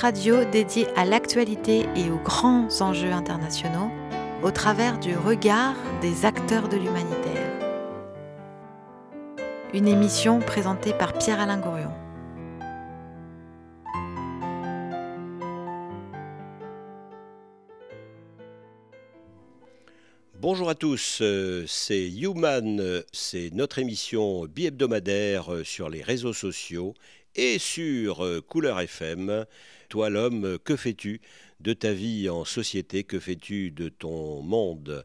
Radio dédié à l'actualité et aux grands enjeux internationaux au travers du regard des acteurs de l'humanitaire. Une émission présentée par Pierre-Alain Gourion. Bonjour à tous, euh, c'est Human, euh, c'est notre émission bi-hebdomadaire euh, sur les réseaux sociaux et sur Couleur FM. Toi l'homme, que fais-tu de ta vie en société? Que fais-tu de ton monde?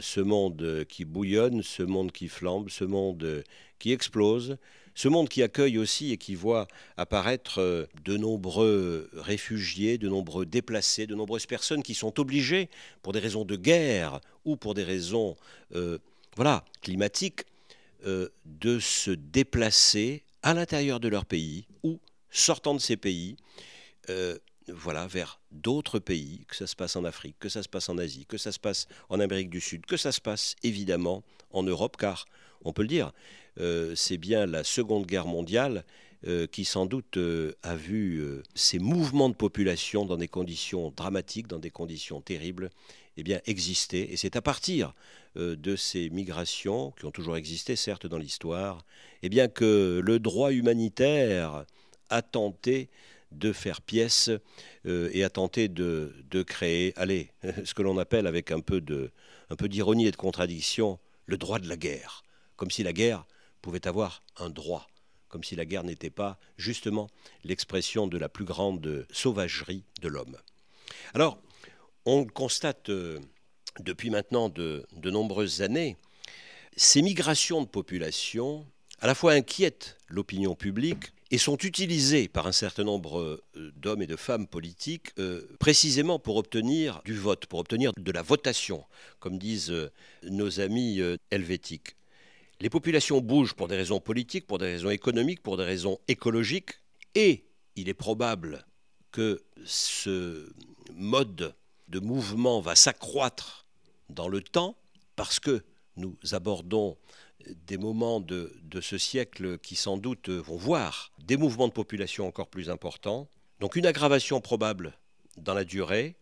Ce monde qui bouillonne, ce monde qui flambe, ce monde qui explose ce monde qui accueille aussi et qui voit apparaître euh, de nombreux réfugiés, de nombreux déplacés, de nombreuses personnes qui sont obligées, pour des raisons de guerre ou pour des raisons euh, voilà, climatiques, euh, de se déplacer à l'intérieur de leur pays ou sortant de ces pays voilà, vers d'autres pays, que ça se passe en Afrique, que ça se passe en Asie, que ça se passe en Amérique du Sud, que ça se passe évidemment en Europe, car on peut le dire, euh, c'est bien la Seconde Guerre mondiale euh, qui sans doute euh, a vu ces mouvements de population dans des conditions dramatiques, dans des conditions terribles, eh bien. Et c'est à partir de ces migrations, qui ont toujours existé certes dans l'histoire, eh bien, que le droit humanitaire a tenté de faire pièce et a tenté de, de créer, allez, ce que l'on appelle avec un peu d'ironie et de contradiction, le droit de la guerre. Comme si la guerre pouvait avoir un droit, comme si la guerre n'était pas justement l'expression de la plus grande sauvagerie de l'homme. Alors, on constate euh, depuis maintenant de, nombreuses années, ces migrations de population à la fois inquiètent l'opinion publique et sont utilisées par un certain nombre euh, d'hommes et de femmes politiques euh, précisément pour obtenir du vote, pour obtenir de la votation, comme disent nos amis helvétiques. Les populations bougent pour des raisons politiques, pour des raisons économiques, pour des raisons écologiques, et il est probable que ce mode de mouvement va s'accroître dans le temps, parce que nous abordons des moments de, ce siècle qui sans doute vont voir des mouvements de population encore plus importants, donc une aggravation probable dans la durée,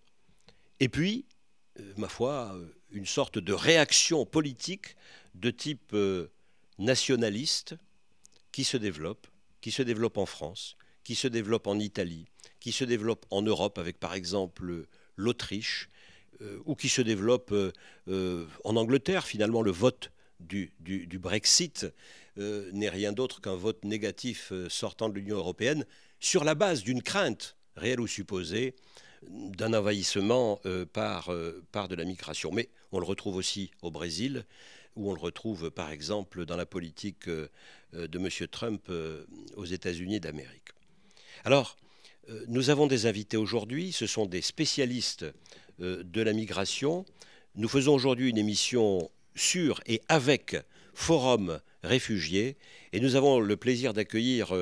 et puis, euh, ma foi, une sorte de réaction politique de type euh, nationaliste qui se développe, qui se développe en France, qui se développe en Italie, qui se développe en Europe avec par exemple l'Autriche, euh, ou qui se développe euh, euh, en Angleterre. Finalement, le vote du, du Brexit n'est rien d'autre qu'un vote négatif sortant de l'Union européenne sur la base d'une crainte, réelle ou supposée, d'un envahissement par, par de la migration. Mais on le retrouve aussi au Brésil, où on le retrouve par exemple dans la politique de M. Trump aux États-Unis d'Amérique. Alors, nous avons des invités aujourd'hui, ce sont des spécialistes de la migration. Nous faisons aujourd'hui une émission sur et avec Forum Réfugiés et nous avons le plaisir d'accueillir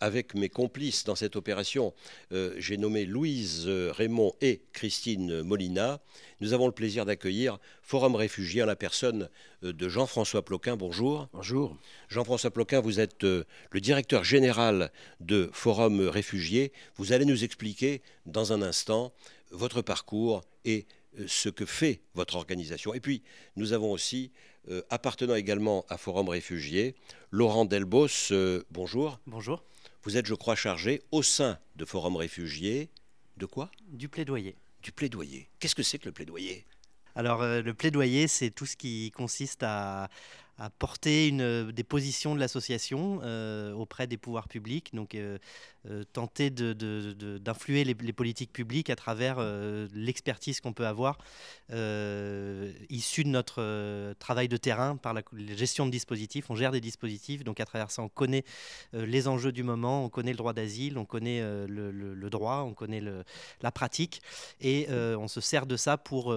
avec mes complices dans cette opération, j'ai nommé Louise Raymond et Christine Molina, nous avons le plaisir d'accueillir Forum Réfugiés en la personne euh, de Jean-François Ploquin. Bonjour. Bonjour. Jean-François Ploquin, vous êtes euh, le directeur général de Forum Réfugiés. Vous allez nous expliquer dans un instant votre parcours et euh, ce que fait votre organisation. Et puis, nous avons aussi, appartenant également à Forum Réfugiés, Laurent Delbos. bonjour. Bonjour. Vous êtes, je crois, chargé au sein de Forum Réfugiés de quoi? Du plaidoyer du plaidoyer. Qu'est-ce que c'est que le plaidoyer? Alors euh, le plaidoyer, c'est tout ce qui consiste à, à porter une, des positions de l'association euh, auprès des pouvoirs publics, donc euh, euh, tenter d'influer les, politiques publiques à travers l'expertise qu'on peut avoir issue de notre travail de terrain par la, gestion de dispositifs. On gère des dispositifs, donc à travers ça, on connaît les enjeux du moment, on connaît le droit d'asile, on connaît le, droit, on connaît la pratique, et on se sert de ça pour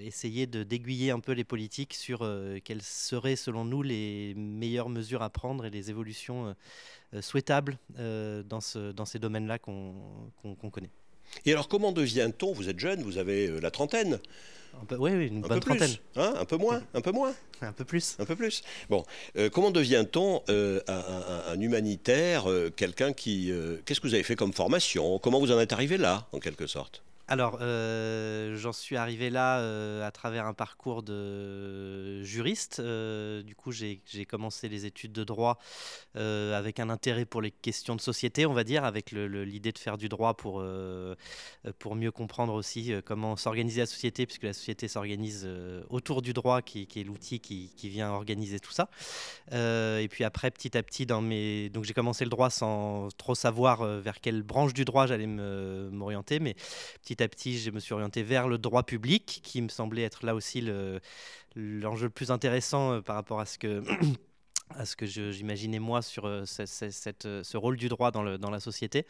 essayer d'aiguiller un peu les politiques sur quelles seraient, selon nous, les meilleures mesures à prendre et les évolutions euh, souhaitables euh, dans, ce, dans ces domaines-là qu'on connaît. Et alors, comment devient-on Vous êtes jeune, vous avez euh, la trentaine. oui, oui, une un bonne peu trentaine. Plus, hein, un peu moins, un peu moins. Un peu plus. Un peu plus. Bon, euh, comment devient-on euh, un, un, humanitaire, quelqu'un qui... Qu'est-ce que vous avez fait comme formation? Comment vous en êtes arrivé là, en quelque sorte? Alors, euh, j'en suis arrivé là euh, à travers un parcours de juriste. Euh, du coup, j'ai commencé les études de droit avec un intérêt pour les questions de société, on va dire, avec l'idée de faire du droit pour, pour mieux comprendre aussi comment s'organiser la société, puisque la société s'organise autour du droit, qui, est l'outil qui, qui, vient organiser tout ça. et puis après, petit à petit, dans mes... donc j'ai commencé le droit sans trop savoir vers quelle branche du droit j'allais m'orienter, mais petit petit, je me suis orienté vers le droit public, qui me semblait être là aussi l'enjeu le, plus intéressant euh, par rapport à ce que à ce que j'imaginais moi sur euh, cette, euh, ce rôle du droit dans, la société.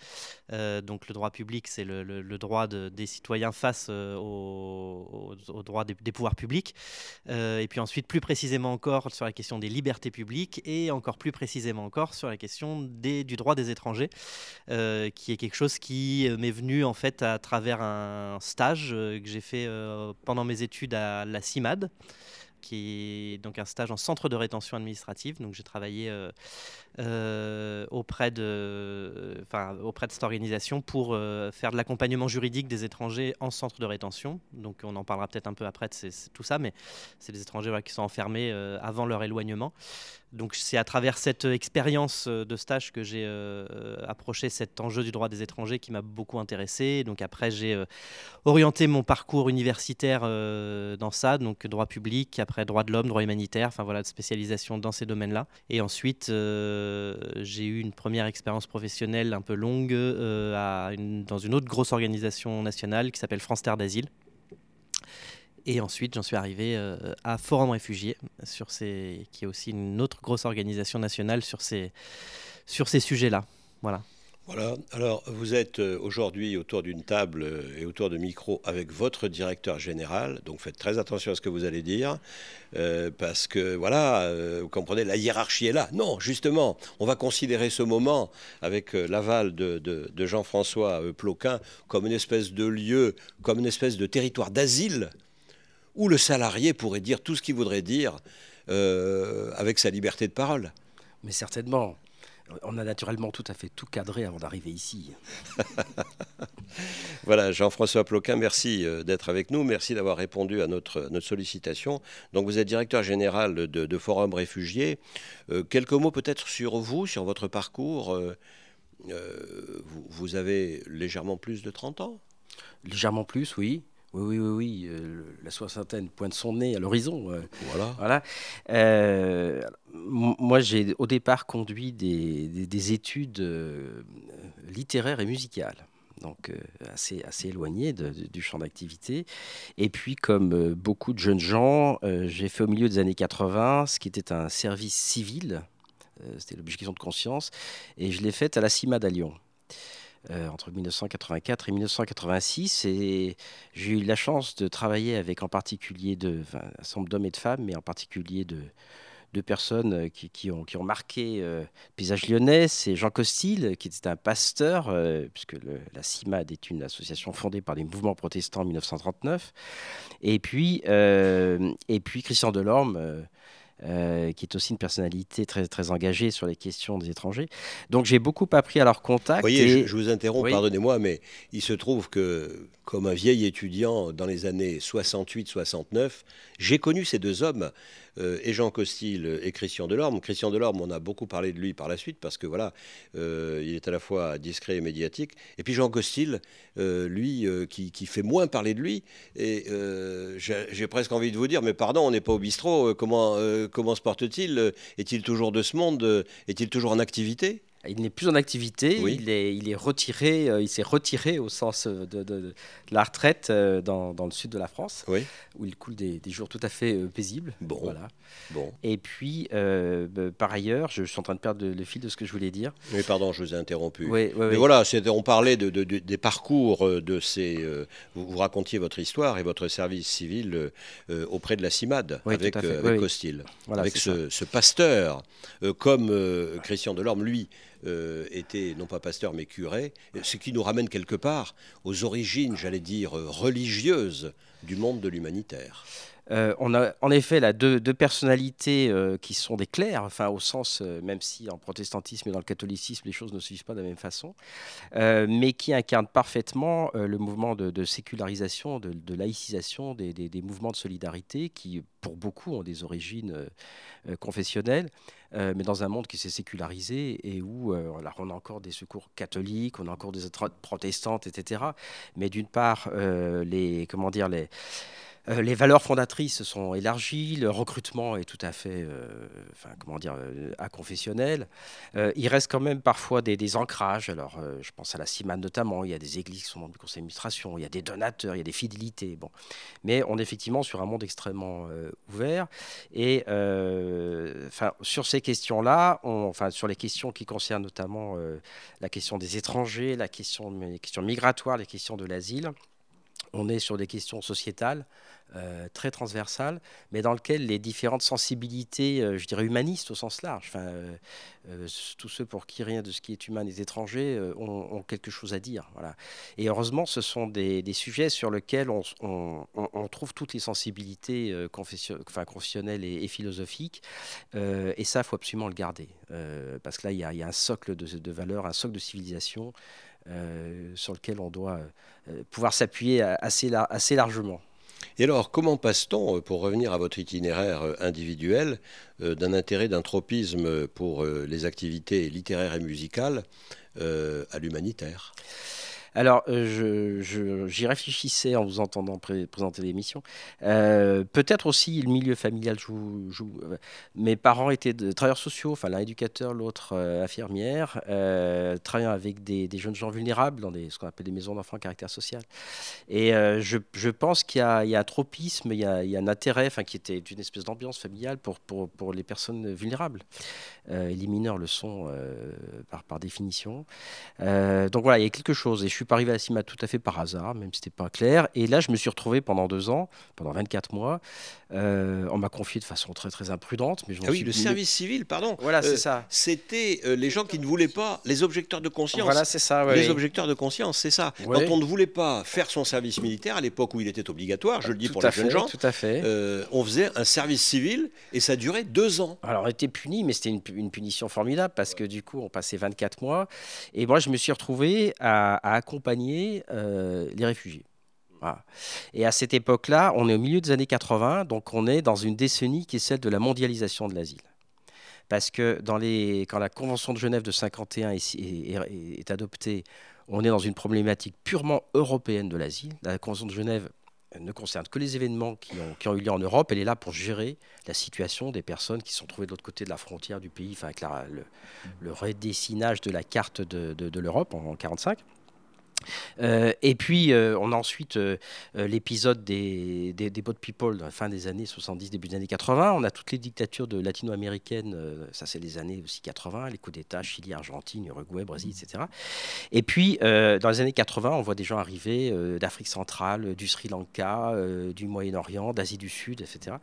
Euh, donc le droit public, c'est le, droit de, des citoyens face aux, aux, droits des, pouvoirs publics. et puis ensuite, plus précisément encore sur la question des libertés publiques et encore plus précisément encore sur la question des, du droit des étrangers, qui est quelque chose qui m'est venu en fait à travers un stage que j'ai fait pendant mes études à la CIMAD qui est donc un stage en centre de rétention administrative. Donc j'ai travaillé euh, euh, auprès, de, enfin, auprès de cette organisation pour euh, faire de l'accompagnement juridique des étrangers en centre de rétention. Donc on en parlera peut-être un peu après de tout ça, mais c'est des étrangers qui sont enfermés avant leur éloignement. Donc c'est à travers cette expérience de stage que j'ai approché cet enjeu du droit des étrangers qui m'a beaucoup intéressé. Donc après j'ai orienté mon parcours universitaire dans ça, donc droit public, droit de l'homme, droit humanitaire, enfin voilà, de spécialisation dans ces domaines-là. Et ensuite, euh, j'ai eu une première expérience professionnelle un peu longue euh, dans une autre grosse organisation nationale qui s'appelle France Terre d'Asile. Et ensuite, j'en suis arrivé euh, à Forum Réfugiés, qui est aussi une autre grosse organisation nationale sur ces, sur ces sujets-là. Voilà. Alors vous êtes euh, aujourd'hui autour d'une table euh, et autour de micro avec votre directeur général, donc faites très attention à ce que vous allez dire, euh, parce que voilà, vous comprenez, la hiérarchie est là. Non, justement, on va considérer ce moment avec l'aval de Jean-François Ploquin comme une espèce de lieu, comme une espèce de territoire d'asile où le salarié pourrait dire tout ce qu'il voudrait dire avec sa liberté de parole. Mais certainement on a naturellement tout à fait tout cadré avant d'arriver ici. voilà, Jean-François Ploquin, merci euh, d'être avec nous. Merci d'avoir répondu à notre, notre sollicitation. Donc, vous êtes directeur général de, Forum Réfugiés. Euh, quelques mots peut-être sur vous, sur votre parcours. Euh, vous, avez légèrement plus de 30 ans? Légèrement plus, oui. Oui, oui, oui, oui. Euh, la soixantaine pointe son nez à l'horizon. Euh. voilà. voilà. Euh, moi, j'ai au départ conduit des, études littéraires et musicales. Donc assez, assez éloigné du champ d'activité. Et puis, comme beaucoup de jeunes gens, j'ai fait au milieu des années 80 ce qui était un service civil. C'était l'obligation de conscience. Et je l'ai fait à la CIMAD à Lyon. Euh, entre 1984 et 1986. Et j'ai eu la chance de travailler avec en particulier de, un certain nombre d'hommes et de femmes, mais en particulier de, deux personnes euh, qui, ont, qui ont marqué euh, le paysage lyonnais. C'est Jean Costil, qui était un pasteur, puisque la CIMAD est une association fondée par les mouvements protestants en 1939. Et puis, et puis Christian Delorme, euh, qui est aussi une personnalité très, très engagée sur les questions des étrangers. Donc j'ai beaucoup appris à leur contact. Vous voyez, je, vous interromps, pardonnez-moi, mais il se trouve que, comme un vieil étudiant dans les années 68-69, j'ai connu ces deux hommes euh, et Jean Costil et Christian Delorme. Christian Delorme, on a beaucoup parlé de lui par la suite parce que voilà, euh, il est à la fois discret et médiatique. Et puis Jean Costil, euh, lui, qui, fait moins parler de lui. Et j'ai presque envie de vous dire, mais pardon, on n'est pas au bistrot. comment, comment se porte-t-il? Est-il toujours de ce monde? Est-il toujours en activité? Il n'est plus en activité, il, est, il est retiré, euh, il s'est retiré au sens euh, de, la retraite euh, dans, dans, le sud de la France, où il coule des, des, jours tout à fait paisibles. Bon. Voilà. bon. Et puis, bah, par ailleurs, je, suis en train de perdre le, fil de ce que je voulais dire. Oui, pardon, je vous ai interrompu. Oui, Mais voilà, on parlait de, des parcours de ces. Vous, vous, racontiez votre histoire et votre service civil auprès de la CIMAD avec, avec Costil, avec ce, ce, pasteur, comme Christian Delorme, lui. Était non pas pasteur mais curé, ce qui nous ramène quelque part aux origines, j'allais dire, religieuses du monde de l'humanitaire. Euh, on a en effet là, deux, personnalités euh, qui sont des clercs, enfin, au sens, euh, même si en protestantisme et dans le catholicisme, les choses ne se suivent pas de la même façon, mais qui incarnent parfaitement le mouvement de, sécularisation, de, laïcisation des, mouvements de solidarité qui, pour beaucoup, ont des origines confessionnelles. mais dans un monde qui s'est sécularisé et où on a encore des secours catholiques, on a encore des protestantes, etc. Mais d'une part, les, comment dire, les, les valeurs fondatrices sont élargies, le recrutement est tout à fait, euh, comment dire, euh, inconfessionnel. il reste quand même parfois des, ancrages. Alors, je pense à la CIMAN notamment. Il y a des églises qui sont dans le conseil d'administration, il y a des donateurs, il y a des fidélités. Bon, mais on est effectivement sur un monde extrêmement ouvert. Et sur ces questions-là, enfin, sur les questions qui concernent notamment la question des étrangers, la question, les questions migratoires, les questions de l'asile on est sur des questions sociétales euh, très transversales, mais dans lesquelles les différentes sensibilités, euh, je dirais humanistes au sens large, enfin, euh, tous ceux pour qui rien de ce qui est humain est étranger ont, quelque chose à dire. Voilà. Et heureusement, ce sont des, sujets sur lesquels on, trouve toutes les sensibilités confessionnelles et, philosophiques, et ça, il faut absolument le garder, parce que là, il y, a un socle de, de valeurs, un socle de civilisation. Euh, sur lequel on doit euh, pouvoir s'appuyer assez, assez largement. Et alors, comment passe-t-on, pour revenir à votre itinéraire euh, individuel, d'un intérêt, d'un tropisme pour les activités littéraires et musicales à l'humanitaire? Alors, euh, j'y réfléchissais en vous entendant présenter l'émission. Euh, peut-être aussi le milieu familial joue. Euh, mes parents étaient travailleurs sociaux, enfin l'un éducateur, l'autre infirmière, travaillant avec des, jeunes gens vulnérables dans ce qu'on appelle des maisons d'enfants à caractère social. Et je, pense qu'il y, a un tropisme, il y a, un intérêt, enfin qui était une espèce d'ambiance familiale pour, les personnes vulnérables. et les mineurs le sont par, définition. donc voilà, il y a quelque chose. Suis pas arrivé à la CIMA tout à fait par hasard, même si c'était pas clair. Et là, je me suis retrouvé pendant deux ans, pendant 24 mois. Euh, on m'a confié de façon très très imprudente. Mais je ah oui, le service civil, pardon. Voilà, c'est euh, ça. C'était euh, les gens qui ne voulaient pas, les objecteurs de conscience. Voilà, c'est ça. les objecteurs de conscience, c'est ça. Quand on ne voulait pas faire son service militaire à l'époque où il était obligatoire, je le dis pour les jeunes gens, tout à fait. on faisait un service civil et ça durait deux ans. Alors, on était puni, mais c'était une, une, punition formidable parce que du coup, on passait 24 mois. Et moi, je me suis retrouvé à, à accompagner euh, les réfugiés. Et à cette époque-là, on est au milieu des années 80, donc on est dans une décennie qui est celle de la mondialisation de l'asile. Parce que quand la Convention de Genève de 51 est, adoptée, on est dans une problématique purement européenne de l'asile. La Convention de Genève ne concerne que les événements qui ont, eu lieu en Europe. Elle est là pour gérer la situation des personnes qui sont trouvées de l'autre côté de la frontière du pays, enfin avec le, redessinage de la carte de l'Europe en 1945. Euh, et puis, euh, on a ensuite euh, l'épisode des, des, Boat People, fin des années 70, début des années 80. On a toutes les dictatures latino-américaines, ça c'est les années aussi 80, les coups d'État, Chili, Argentine, Uruguay, Brésil, etc. Et puis, dans les années 80, on voit des gens arriver d'Afrique centrale, du Sri Lanka, du Moyen-Orient, d'Asie du Sud, etc.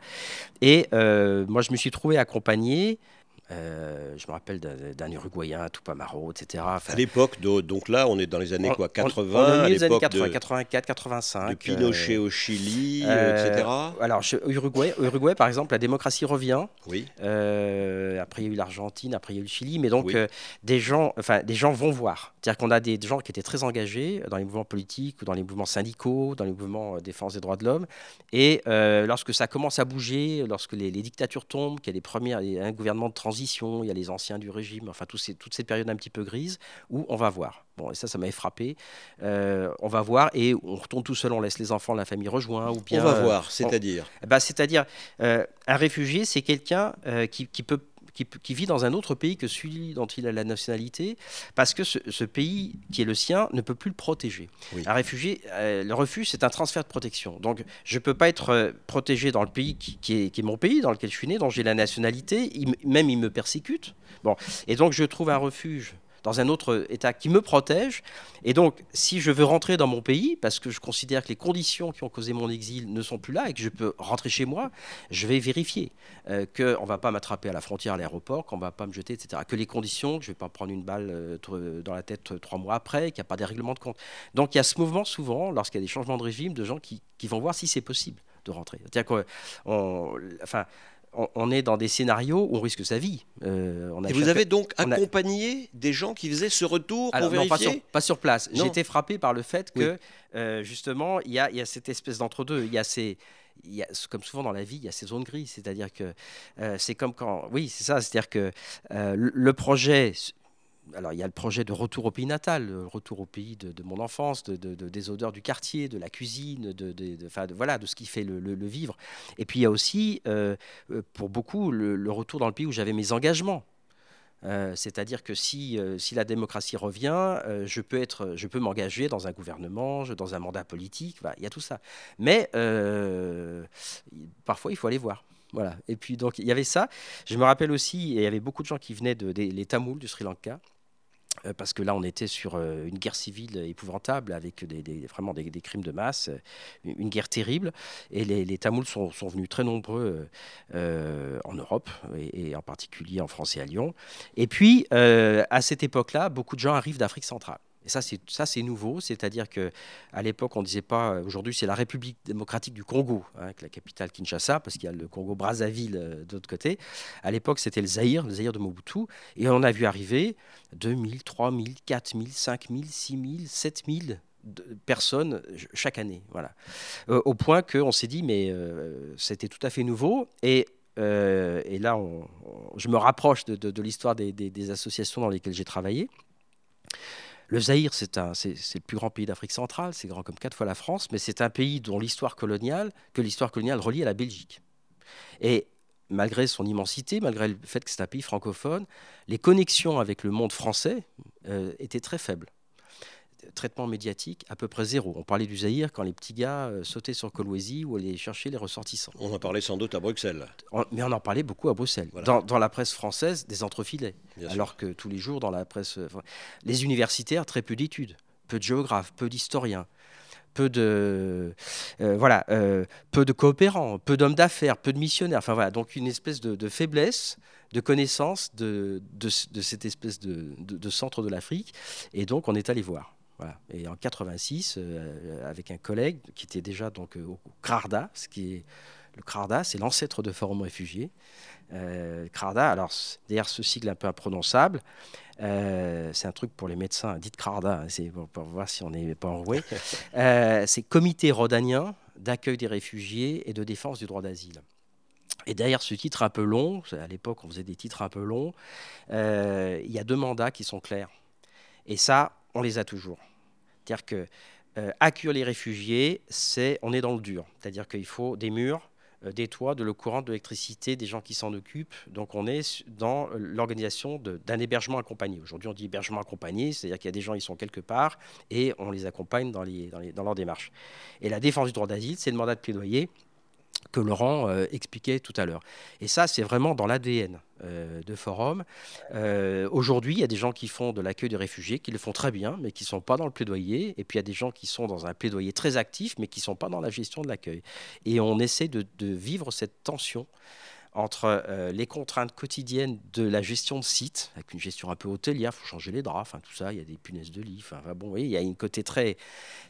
Et moi, je me suis trouvé accompagné euh, je me rappelle d'un Uruguayen, Tupamaro, etc. à l'époque, donc là, on est dans les années quoi, 80 on, les années 80, 84, 85. De Pinochet euh, au Chili, euh, etc. Alors, Uruguay, Uruguay, par exemple, la démocratie revient. Oui. après, il y a eu l'Argentine, après, il y a eu le Chili. Mais donc, des, gens, enfin, des gens vont voir. C'est-à-dire qu'on a des gens qui étaient très engagés dans les mouvements politiques ou dans les mouvements syndicaux, dans les mouvements défense des droits de l'homme. Et lorsque ça commence à bouger, lorsque les, les dictatures tombent, qu'il y a des premières, un gouvernement de transition, il y a les anciens du régime, enfin tous ces, toute cette période un petit peu grise où on va voir. Bon, et ça, ça m'avait frappé. Euh, on va voir et on retourne tout seul, on laisse les enfants, la famille rejoint. Ou bien, on va voir, c'est-à-dire bah, C'est-à-dire, euh, un réfugié, c'est quelqu'un euh, qui, qui, peut qui, vit dans un autre pays que celui dont il a la nationalité, parce que ce, pays qui est le sien ne peut plus le protéger. Un réfugié, euh, le refuge, c'est un transfert de protection. Donc, je ne peux pas être euh, protégé dans le pays qui, est, mon pays, dans lequel je suis né, dont j'ai la nationalité, même il me persécute. Bon. Et donc, je trouve un refuge dans un autre État qui me protège. Et donc, si je veux rentrer dans mon pays, parce que je considère que les conditions qui ont causé mon exil ne sont plus là et que je peux rentrer chez moi, je vais vérifier euh, qu'on va pas m'attraper à la frontière, à l'aéroport, qu'on va pas me jeter, etc. Que les conditions, que je vais pas prendre une balle euh, dans la tête trois mois après, qu'il n'y a pas des règlements de compte. Donc, il y a ce mouvement souvent, lorsqu'il y a des changements de régime, de gens qui, qui vont voir si c'est possible de rentrer. C'est-à-dire qu'on, enfin, on, est dans des scénarios où on risque sa vie. Euh, on a Et vous avez donc accompagné des gens qui faisaient ce retour pour vérifier pas, sur, place. J'ai été frappé par le fait que, euh, justement, il y, a, cette espèce d'entre-deux. Il y a ces... Comme souvent dans la vie, il y a ces zones grises. C'est-à-dire que euh, c'est comme quand. Oui, c'est ça. C'est-à-dire que le projet alors il y a le projet de retour au pays natal, le retour au pays de, mon enfance, de, des odeurs du quartier, de la cuisine, de, voilà, de ce qui fait le, vivre. Et puis il y a aussi, euh, euh, pour beaucoup, le, retour dans le pays où j'avais mes engagements. Euh, c'est-à-dire que si, si la démocratie revient, je peux, peux m'engager dans un gouvernement, dans un mandat politique, il y a tout ça. Mais parfois, il faut aller voir. Voilà. Et puis donc il y avait ça. Je me rappelle aussi, il y avait beaucoup de gens qui venaient de, des Tamouls du Sri Lanka. Euh, parce que là, on était sur euh, une guerre civile épouvantable, avec vraiment des, crimes de masse, euh, une guerre terrible. Et les, Tamouls sont, venus très nombreux en Europe, et, en particulier en France et à Lyon. Et puis, à cette époque-là, beaucoup de gens arrivent d'Afrique centrale. Et ça, c'est nouveau, c'est-à-dire que à l'époque, on disait pas. Euh, aujourd'hui, c'est la République démocratique du Congo, hein, la capitale Kinshasa, parce qu'il y a le Congo Brazzaville euh, de l'autre côté. À l'époque, c'était le Zaïre, le Zaïre de Mobutu, et on a vu arriver 2000, 3000, 4000, 5000, 6000, 7000 personnes chaque année. Voilà. Euh, au point qu'on s'est dit, mais c'était tout à fait nouveau. Et, et là, je me rapproche de, l'histoire des, associations dans lesquelles j'ai travaillé. Le Zaïre, c'est le plus grand pays d'Afrique centrale, c'est grand comme quatre fois la France, mais c'est un pays dont l'histoire coloniale, que l'histoire coloniale relie à la Belgique. Et malgré son immensité, malgré le fait que c'est un pays francophone, les connexions avec le monde français euh, étaient très faibles traitement médiatique à peu près zéro. On parlait du Zaïre quand les petits gars euh, sautaient sur Kolwezi ou allaient chercher les ressortissants. On en parlait sans doute à Bruxelles. mais on en parlait beaucoup à Bruxelles. Dans, la presse française, des entrefilets. alors que tous les jours, dans la presse. Euh, les universitaires, très peu d'études, peu de géographes, peu d'historiens peu de euh, voilà peu de coopérants, peu d'hommes d'affaires, peu de missionnaires. Enfin voilà, donc une espèce de, faiblesse de connaissance de, de, cette espèce de, centre de l'Afrique. Et donc on est allé voir. Et en 86, euh, avec un collègue qui était déjà donc euh, au CRARDA, ce qui est le CRARDA, c'est l'ancêtre de Forum Réfugiés. Euh, CRARDA, alors d'ailleurs ce sigle un peu imprononçable, c'est un truc pour les médecins, dites CRARDA, hein, c'est pour, voir si on n'est pas enroué. c'est Comité rhodanien d'accueil des réfugiés et de défense du droit d'asile. Et derrière ce titre un peu long, à l'époque on faisait des titres un peu longs, il y a deux mandats qui sont clairs. Et ça, on les a toujours. C'est-à-dire que euh, accueillir les réfugiés, c'est on est dans le dur. C'est-à-dire qu'il faut des murs, euh, des toits, de l'eau courante, de l'électricité, des gens qui s'en occupent. Donc on est dans l'organisation d'un hébergement accompagné. Aujourd'hui on dit hébergement accompagné, c'est-à-dire qu'il y a des gens qui sont quelque part et on les accompagne dans, leur démarche. Et la défense du droit d'asile, c'est le mandat de plaidoyer que Laurent euh, expliquait tout à l'heure. Et ça, c'est vraiment dans l'ADN euh, de Forum. Euh, aujourd'hui, il y a des gens qui font de l'accueil de réfugiés, qui le font très bien, mais qui ne sont pas dans le plaidoyer. Et puis, il y a des gens qui sont dans un plaidoyer très actif, mais qui ne sont pas dans la gestion de l'accueil. Et on essaie de, de vivre cette tension entre euh, les contraintes quotidiennes de la gestion de site, avec une gestion un peu hôtelière, il faut changer les draps, tout ça, il y a des punaises de lit, bon, il y a un côté très,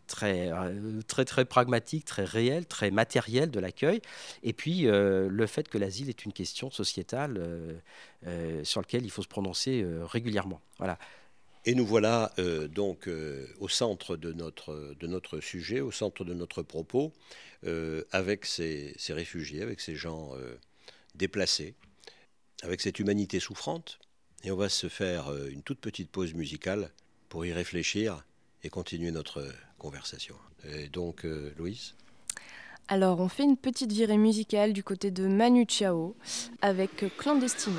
très, euh, très, très pragmatique, très réel, très matériel de l'accueil, et puis euh, le fait que l'asile est une question sociétale sur laquelle il faut se prononcer régulièrement. Voilà. Et nous voilà donc au centre de notre, de notre sujet, au centre de notre propos, avec ces, réfugiés, avec ces gens déplacé, avec cette humanité souffrante. Et on va se faire euh, une toute petite pause musicale pour y réfléchir et continuer notre conversation. Donc, euh, Louise? Alors, on fait une petite virée musicale du côté de Manu Chao avec Clandestino.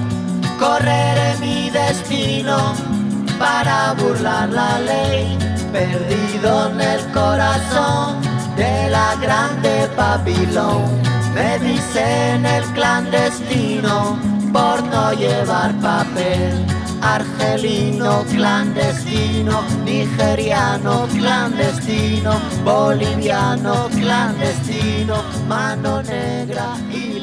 Correré mi destino para burlar la ley, perdido en el corazón de la grande Babilón. Me dicen el clandestino por no llevar papel. Argelino clandestino, nigeriano clandestino, boliviano clandestino, mano negra.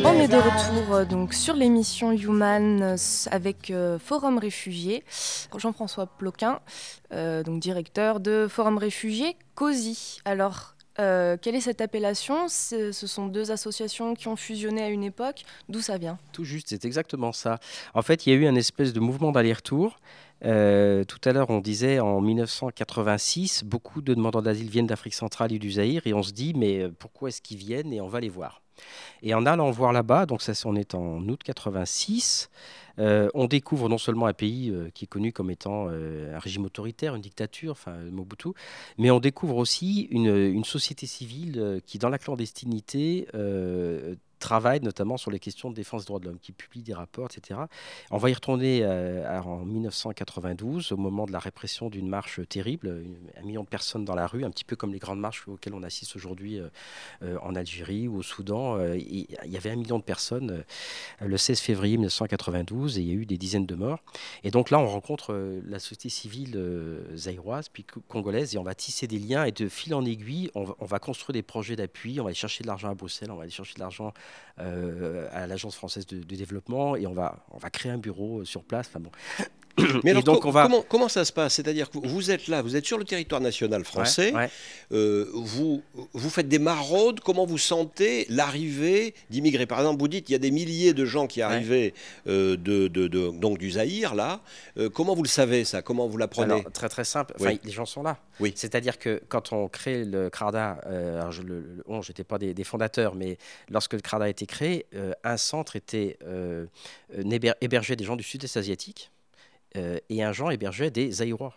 On est de retour euh, donc sur l'émission Human euh, avec euh, Forum Réfugiés. Jean-François Ploquin, euh, donc directeur de Forum Réfugiés COSI. Alors, euh, quelle est cette appellation Ce sont deux associations qui ont fusionné à une époque. D'où ça vient Tout juste, c'est exactement ça. En fait, il y a eu un espèce de mouvement d'aller-retour. Euh, tout à l'heure, on disait en 1986, beaucoup de demandeurs d'asile viennent d'Afrique centrale et du Zaïre, et on se dit, mais euh, pourquoi est-ce qu'ils viennent Et on va les voir? Et en allant voir là-bas, donc ça, on est en août 86, euh, on découvre non seulement un pays euh, qui est connu comme étant euh, un régime autoritaire, une dictature, enfin Mobutu, mais on découvre aussi une, société civile qui, dans la clandestinité, travaille notamment sur les questions de défense des droits de l'homme, qui publie des rapports, etc. On va y retourner euh, en 1992, au moment de la répression d'une marche terrible, un million de personnes dans la rue, un petit peu comme les grandes marches auxquelles on assiste aujourd'hui euh, euh, en Algérie ou au Soudan. Il y avait un million de personnes le 16 février 1992 et il y a eu des dizaines de morts. Et donc là, on rencontre la société civile zaïroise, puis co- congolaise, et on va tisser des liens et de fil en aiguille, on va, on va construire des projets d'appui, on va aller chercher de l'argent à Bruxelles, on va aller chercher de l'argent à l'Agence française de, développement et on va, on va créer un bureau euh, sur place. Mais alors, donc, co- on va- comment, comment ça se passe? C'est-à-dire que vous- êtes là, vous êtes sur le territoire national français, Ouais, ouais. euh, vous, vous faites des maraudes, comment vous sentez l'arrivée d'immigrés? Par exemple, vous dites il y a des milliers de gens qui arrivaient euh, de, de- de- donc du Zaïre, là. Euh, comment vous le savez, ça? Comment vous l'apprenez? Alors, très très simple. Enfin, Oui. les gens sont là. Oui. C'est-à-dire que quand on crée le CRADA, alors je, le, le- bon, j'étais pas des, des fondateurs, mais lorsque le CRADA a été créé, un centre était hébergeait des gens du sud-est asiatique euh, et un genre hébergeait des Zaïrois.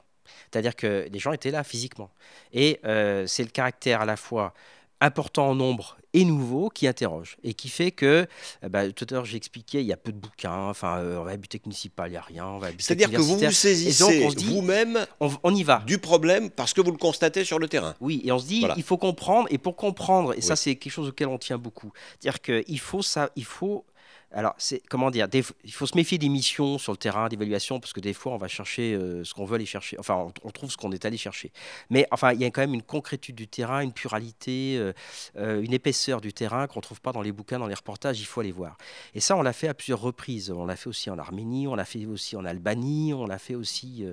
C'est-à-dire que les gens étaient là physiquement. Et euh, c'est le caractère à la fois important en nombre et nouveau qui interroge et qui fait que euh, bah, tout à l'heure j'ai expliqué il y a peu de bouquins enfin euh, on va à la bibliothèque municipale il n'y a rien C'est-à-dire que vous vous saisissez vous-même on, on y va du problème parce que vous le constatez sur le terrain. oui, et on se dit, Voilà. il faut comprendre, et pour comprendre, et ça c'est quelque chose auquel on tient beaucoup, dire qu'il faut ça, il faut, alors c'est comment dire, il faut se méfier des missions sur le terrain d'évaluation parce que des fois on va chercher euh, ce qu'on veut aller chercher, enfin on, trouve ce qu'on est allé chercher, mais enfin il y a quand même une concrétude du terrain, une pluralité, euh, euh, une épaisseur du terrain qu'on trouve pas dans les bouquins, dans les reportages, il faut aller voir. Et ça on l'a fait à plusieurs reprises, on l'a fait aussi en Arménie, on l'a fait aussi en Albanie, on l'a fait aussi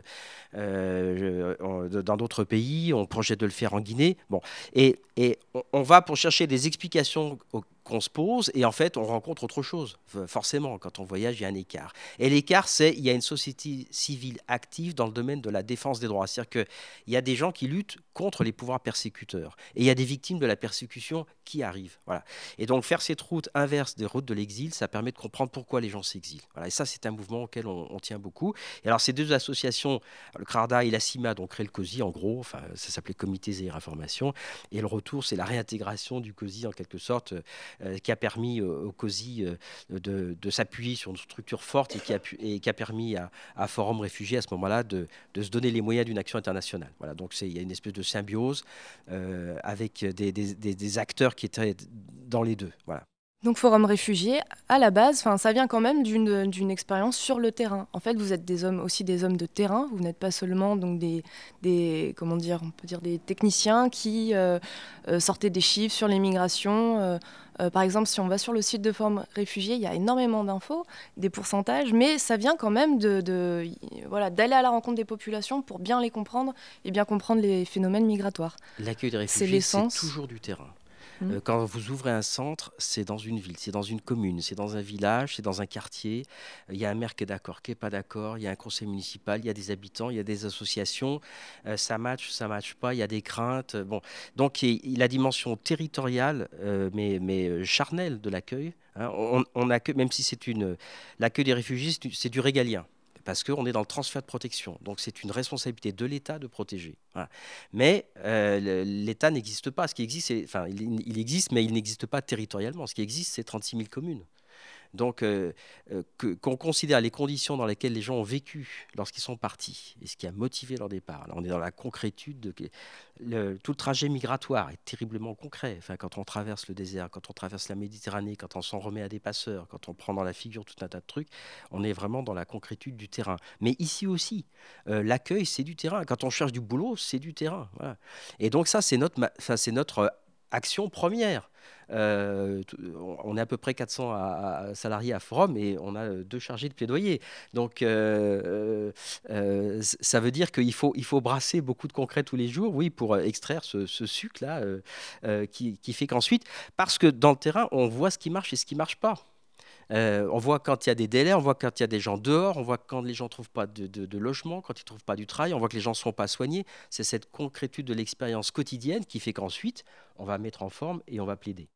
dans d'autres pays, on projette de le faire en Guinée, bon. Et, on, va pour chercher des explications qu'on se pose et en fait on rencontre autre chose. Forcément, quand on voyage, il y a un écart. Et l'écart, c'est il y a une société civile active dans le domaine de la défense des droits. C'est-à-dire qu'il y a des gens qui luttent contre les pouvoirs persécuteurs et il y a des victimes de la persécution qui arrivent. Voilà. Et donc faire cette route inverse des routes de l'exil, ça permet de comprendre pourquoi les gens s'exilent. Voilà. Et ça, c'est un mouvement auquel on, tient beaucoup. Et alors ces deux associations, le CRARDA et la CIMA, ont créé le COSI en gros, enfin, ça s'appelait Comité Zéhir Information. Et le retour, c'est la réintégration du COSI en quelque sorte, qui a permis au COSI euh, de, s'appuyer sur une structure forte et qui a, pu, et qui a permis à, Forum Réfugiés à ce moment-là de, se donner les moyens d'une action internationale. Voilà, donc il y a une espèce de symbiose euh, avec des, des, acteurs qui étaient dans les deux. Voilà. Donc Forum Réfugiés, à la base, ça vient quand même d'une expérience sur le terrain. En fait, vous êtes des hommes, aussi des hommes de terrain. Vous n'êtes pas seulement donc des, des, comment dire, on peut dire des techniciens qui euh, euh, sortaient des chiffres sur l'immigration. Euh, par exemple, si on va sur le site de Forum Réfugiés, il y a énormément d'infos, des pourcentages, mais ça vient quand même de, voilà d'aller à la rencontre des populations pour bien les comprendre et bien comprendre les phénomènes migratoires. L'accueil des réfugiés, c'est toujours du terrain. Mmh. Euh, quand vous ouvrez un centre, c'est dans une ville, c'est dans une commune, c'est dans un village, c'est dans un quartier. Euh, il y a un maire qui est d'accord, qui n'est pas d'accord, il y a un conseil municipal, il y a des habitants, il y a des associations. Euh, ça match, ça match pas, il y a des craintes. Bon. Donc il, la dimension territoriale, mais, mais charnelle de l'accueil, hein, on même si c'est une l'accueil des réfugiés, c'est du régalien parce qu'on est dans le transfert de protection. Donc c'est une responsabilité de l'État de protéger. Mais euh, l'État n'existe pas. Ce qui existe, enfin, il, existe, mais il n'existe pas territorialement. Ce qui existe, c'est 36 000 communes. Donc, euh, euh, qu'on considère les conditions dans lesquelles les gens ont vécu lorsqu'ils sont partis et ce qui a motivé leur départ. Là, on est dans la concrétude. De, tout le trajet migratoire est terriblement concret. Enfin, quand on traverse le désert, quand on traverse la Méditerranée, quand on s'en remet à des passeurs, quand on prend dans la figure tout un tas de trucs, on est vraiment dans la concrétude du terrain. Mais ici aussi, euh, l'accueil, c'est du terrain. Quand on cherche du boulot, c'est du terrain. Et donc ça, c'est notre action première. Euh, on est à peu près 400 salariés à Forum et on a deux chargés de plaidoyer. Donc, euh, euh, ça veut dire qu'il faut, il faut brasser beaucoup de concret tous les jours, oui, pour extraire ce, sucre-là qui, qui, fait qu'ensuite, parce que dans le terrain, on voit ce qui marche et ce qui ne marche pas. Euh, on voit quand il y a des délais, on voit quand il y a des gens dehors, on voit quand les gens ne trouvent pas de, logement, quand ils ne trouvent pas du travail, on voit que les gens ne sont pas soignés. C'est cette concrétude de l'expérience quotidienne qui fait qu'ensuite, on va mettre en forme et on va plaider.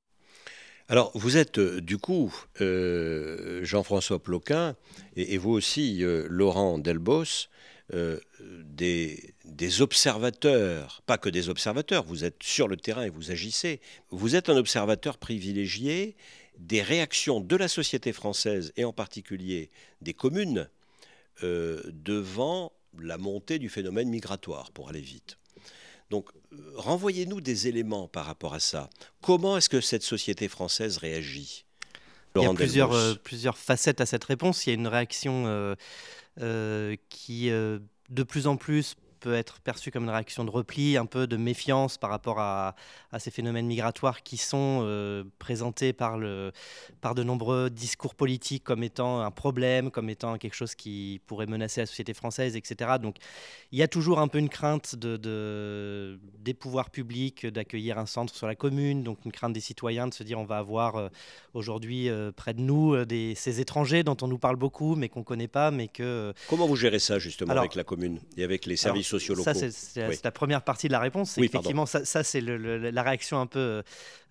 Alors, vous êtes euh, du coup euh, Jean-François Ploquin et, vous aussi Laurent Delbos, des, des, observateurs, pas que des observateurs, vous êtes sur le terrain et vous agissez. Vous êtes un observateur privilégié des réactions de la société française et en particulier des communes euh, devant la montée du phénomène migratoire, pour aller vite. Donc, euh, renvoyez-nous des éléments par rapport à ça. Comment est-ce que cette société française réagit Il y a plusieurs, euh, plusieurs, facettes à cette réponse. Il y a une réaction qui, de plus en plus, peut être perçu comme une réaction de repli, un peu de méfiance par rapport à, ces phénomènes migratoires qui sont euh, présentés par, le, par de nombreux discours politiques comme étant un problème, comme étant quelque chose qui pourrait menacer la société française, etc. Donc il y a toujours un peu une crainte de, des pouvoirs publics d'accueillir un centre sur la commune, donc une crainte des citoyens de se dire on va avoir euh, aujourd'hui euh, près de nous des, ces étrangers dont on nous parle beaucoup mais qu'on ne connaît pas. Mais que, Comment vous gérez ça justement avec la commune et avec les services ça, c'est la première partie de la réponse. effectivement, ça, ça c'est la réaction un peu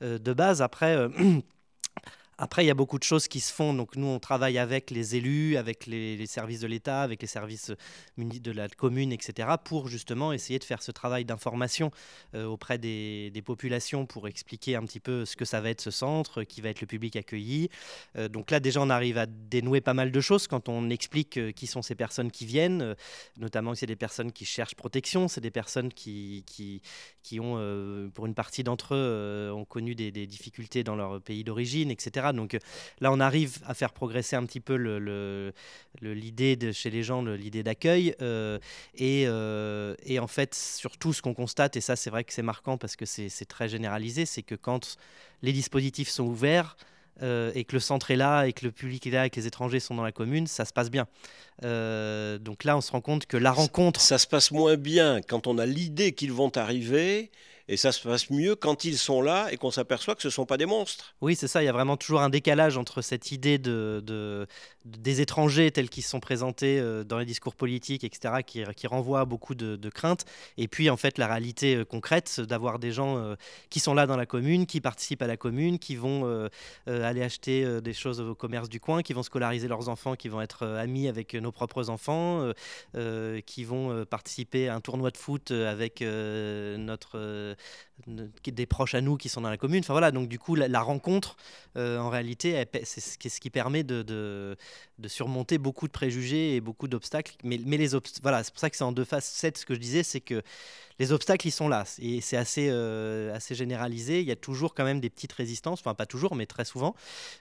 euh, de base. Après, euh, Après, il y a beaucoup de choses qui se font. Donc, nous, on travaille avec les élus, avec les, services de l'État, avec les services euh, de la commune, etc., pour justement essayer de faire ce travail d'information euh, auprès des, populations pour expliquer un petit peu ce que ça va être ce centre, qui va être le public accueilli. Euh, donc là, déjà, on arrive à dénouer pas mal de choses quand on explique qui sont ces personnes qui viennent, notamment c'est des personnes qui cherchent protection, c'est des personnes qui, qui, qui ont, pour une partie d'entre eux, ont connu des difficultés dans leur pays d'origine, etc. Donc euh, là, on arrive à faire progresser un petit peu l'idée de chez les gens, l'idée d'accueil. Euh, euh, et, en fait, surtout, ce qu'on constate, et ça, c'est vrai que c'est marquant parce que c'est très généralisé, c'est que quand les dispositifs sont ouverts, et que le centre est là et que le public est là et que les étrangers sont dans la commune, ça se passe bien. donc là, on se rend compte que la rencontre... Ça, ça se passe moins bien quand on a l'idée qu'ils vont arriver et ça se passe mieux quand ils sont là et qu'on s'aperçoit que ce ne sont pas des monstres. Oui, c'est ça. Il y a vraiment toujours un décalage entre cette idée de, des étrangers tels qu'ils sont présentés euh, dans les discours politiques, etc., qui, qui renvoient à beaucoup de, craintes, et puis en fait la réalité euh, concrète d'avoir des gens euh, qui sont là dans la commune, qui participent à la commune, qui vont aller acheter des choses au commerce du coin, qui vont scolariser leurs enfants, qui vont être amis avec nos propres enfants, qui vont participer à un tournoi de foot avec notre des proches à nous qui sont dans la commune. Enfin voilà, donc du coup, la, rencontre, euh, en réalité, c'est ce qui permet de, surmonter beaucoup de préjugés et beaucoup d'obstacles. Mais, les voilà, c'est pour ça que c'est en deux phases. Ce que je disais, c'est que les obstacles, ils sont là. Et c'est assez, euh, assez généralisé. Il y a toujours quand même des petites résistances, enfin pas toujours, mais très souvent.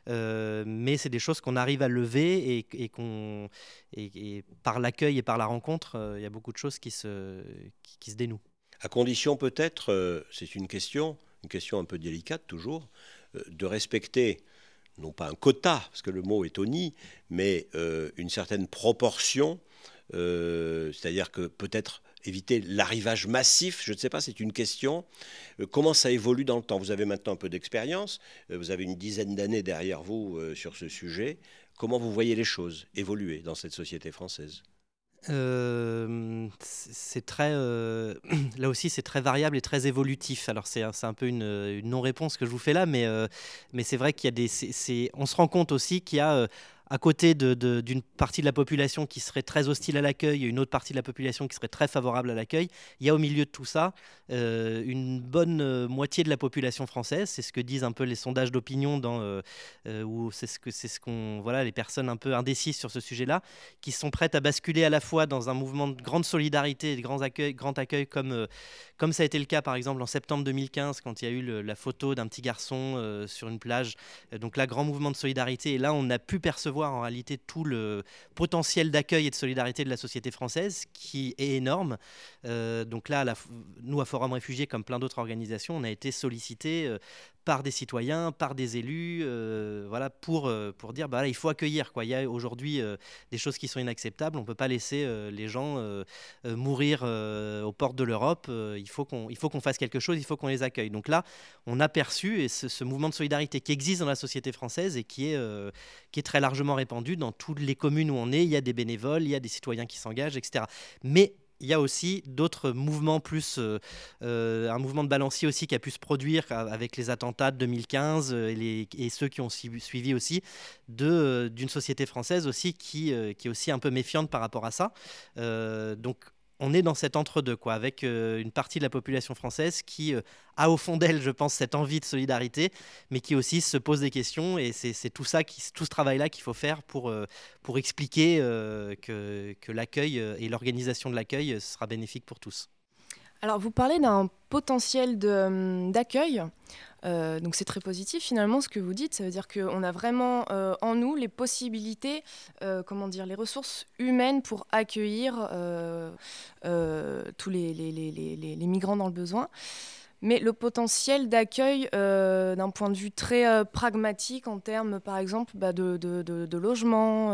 Euh, mais c'est des choses qu'on arrive à lever et, et, qu'on, et, par l'accueil et par la rencontre, il y a beaucoup de choses qui se, qui se dénouent à condition peut-être, euh, c'est une question, une question un peu délicate toujours, euh, de respecter non pas un quota, parce que le mot est oni, mais euh, une certaine proportion, c'est-à-dire que peut-être éviter l'arrivage massif, je ne sais pas, c'est une question. comment ça évolue dans le temps? Vous avez maintenant un peu d'expérience, vous avez une dizaine d'années derrière vous sur ce sujet. Comment vous voyez les choses évoluer dans cette société française? Euh, c'est très, euh, là aussi, c'est très variable et très évolutif. Alors, c'est un peu une, non-réponse que je vous fais là, mais, euh, mais c'est vrai qu'il y a des. on se rend compte aussi qu'il y a à côté d'une partie de la population qui serait très hostile à l'accueil et une autre partie de la population qui serait très favorable à l'accueil, il y a au milieu de tout ça euh, une bonne euh, moitié de la population française. C'est ce que disent un peu les sondages d'opinion dans euh, où c'est ce que ce qu'on voilà les personnes un peu indécises sur ce sujet-là, qui sont prêtes à basculer à la fois dans un mouvement de grande solidarité et de grand accueil, grand accueil comme comme ça a été le cas par exemple en septembre 2015 quand il y a eu la photo d'un petit garçon sur une plage. donc là, grand mouvement de solidarité. Et là, on a pu percevoir en réalité tout le potentiel d'accueil et de solidarité de la société française qui est énorme. Euh, donc là, nous à Forum Réfugiés, comme plein d'autres organisations, on a été sollicités euh, par des citoyens, par des élus, euh, voilà, pour, pour dire bah, il faut accueillir. Quoi. Il y a aujourd'hui des choses qui sont inacceptables. On ne peut pas laisser les gens mourir aux portes de l'Europe. il faut qu'on fasse quelque chose, il faut qu'on les accueille. Donc là, on a perçu et ce, ce, mouvement de solidarité qui existe dans la société française et qui est, qui est très largement répandu dans toutes les communes où on est. Il y a des bénévoles, il y a des citoyens qui s'engagent, etc. Mais il y a aussi d'autres mouvements plus euh, euh, un mouvement de balancier aussi qui a pu se produire avec les attentats de 2015 euh, et, et ceux qui ont suivi aussi de d'une société française aussi qui, qui est aussi un peu méfiante par rapport à ça. Donc on est dans cet entre-deux, quoi, avec euh, une partie de la population française qui euh, a au fond d'elle, je pense, cette envie de solidarité, mais qui aussi se pose des questions. Et c'est tout ça, tout ce travail-là qu'il faut faire pour, euh, pour expliquer que, que l'accueil et l'organisation de l'accueil sera bénéfique pour tous. Alors, vous parlez d'un potentiel d'accueil. Euh, donc c'est très positif finalement ce que vous dites. Ça veut dire qu'on a vraiment euh, en nous les possibilités, euh, comment dire, les ressources humaines pour accueillir tous les, migrants dans le besoin. Mais le potentiel d'accueil d'un point de vue très pragmatique en termes, par exemple, bah, de, de, de, logement,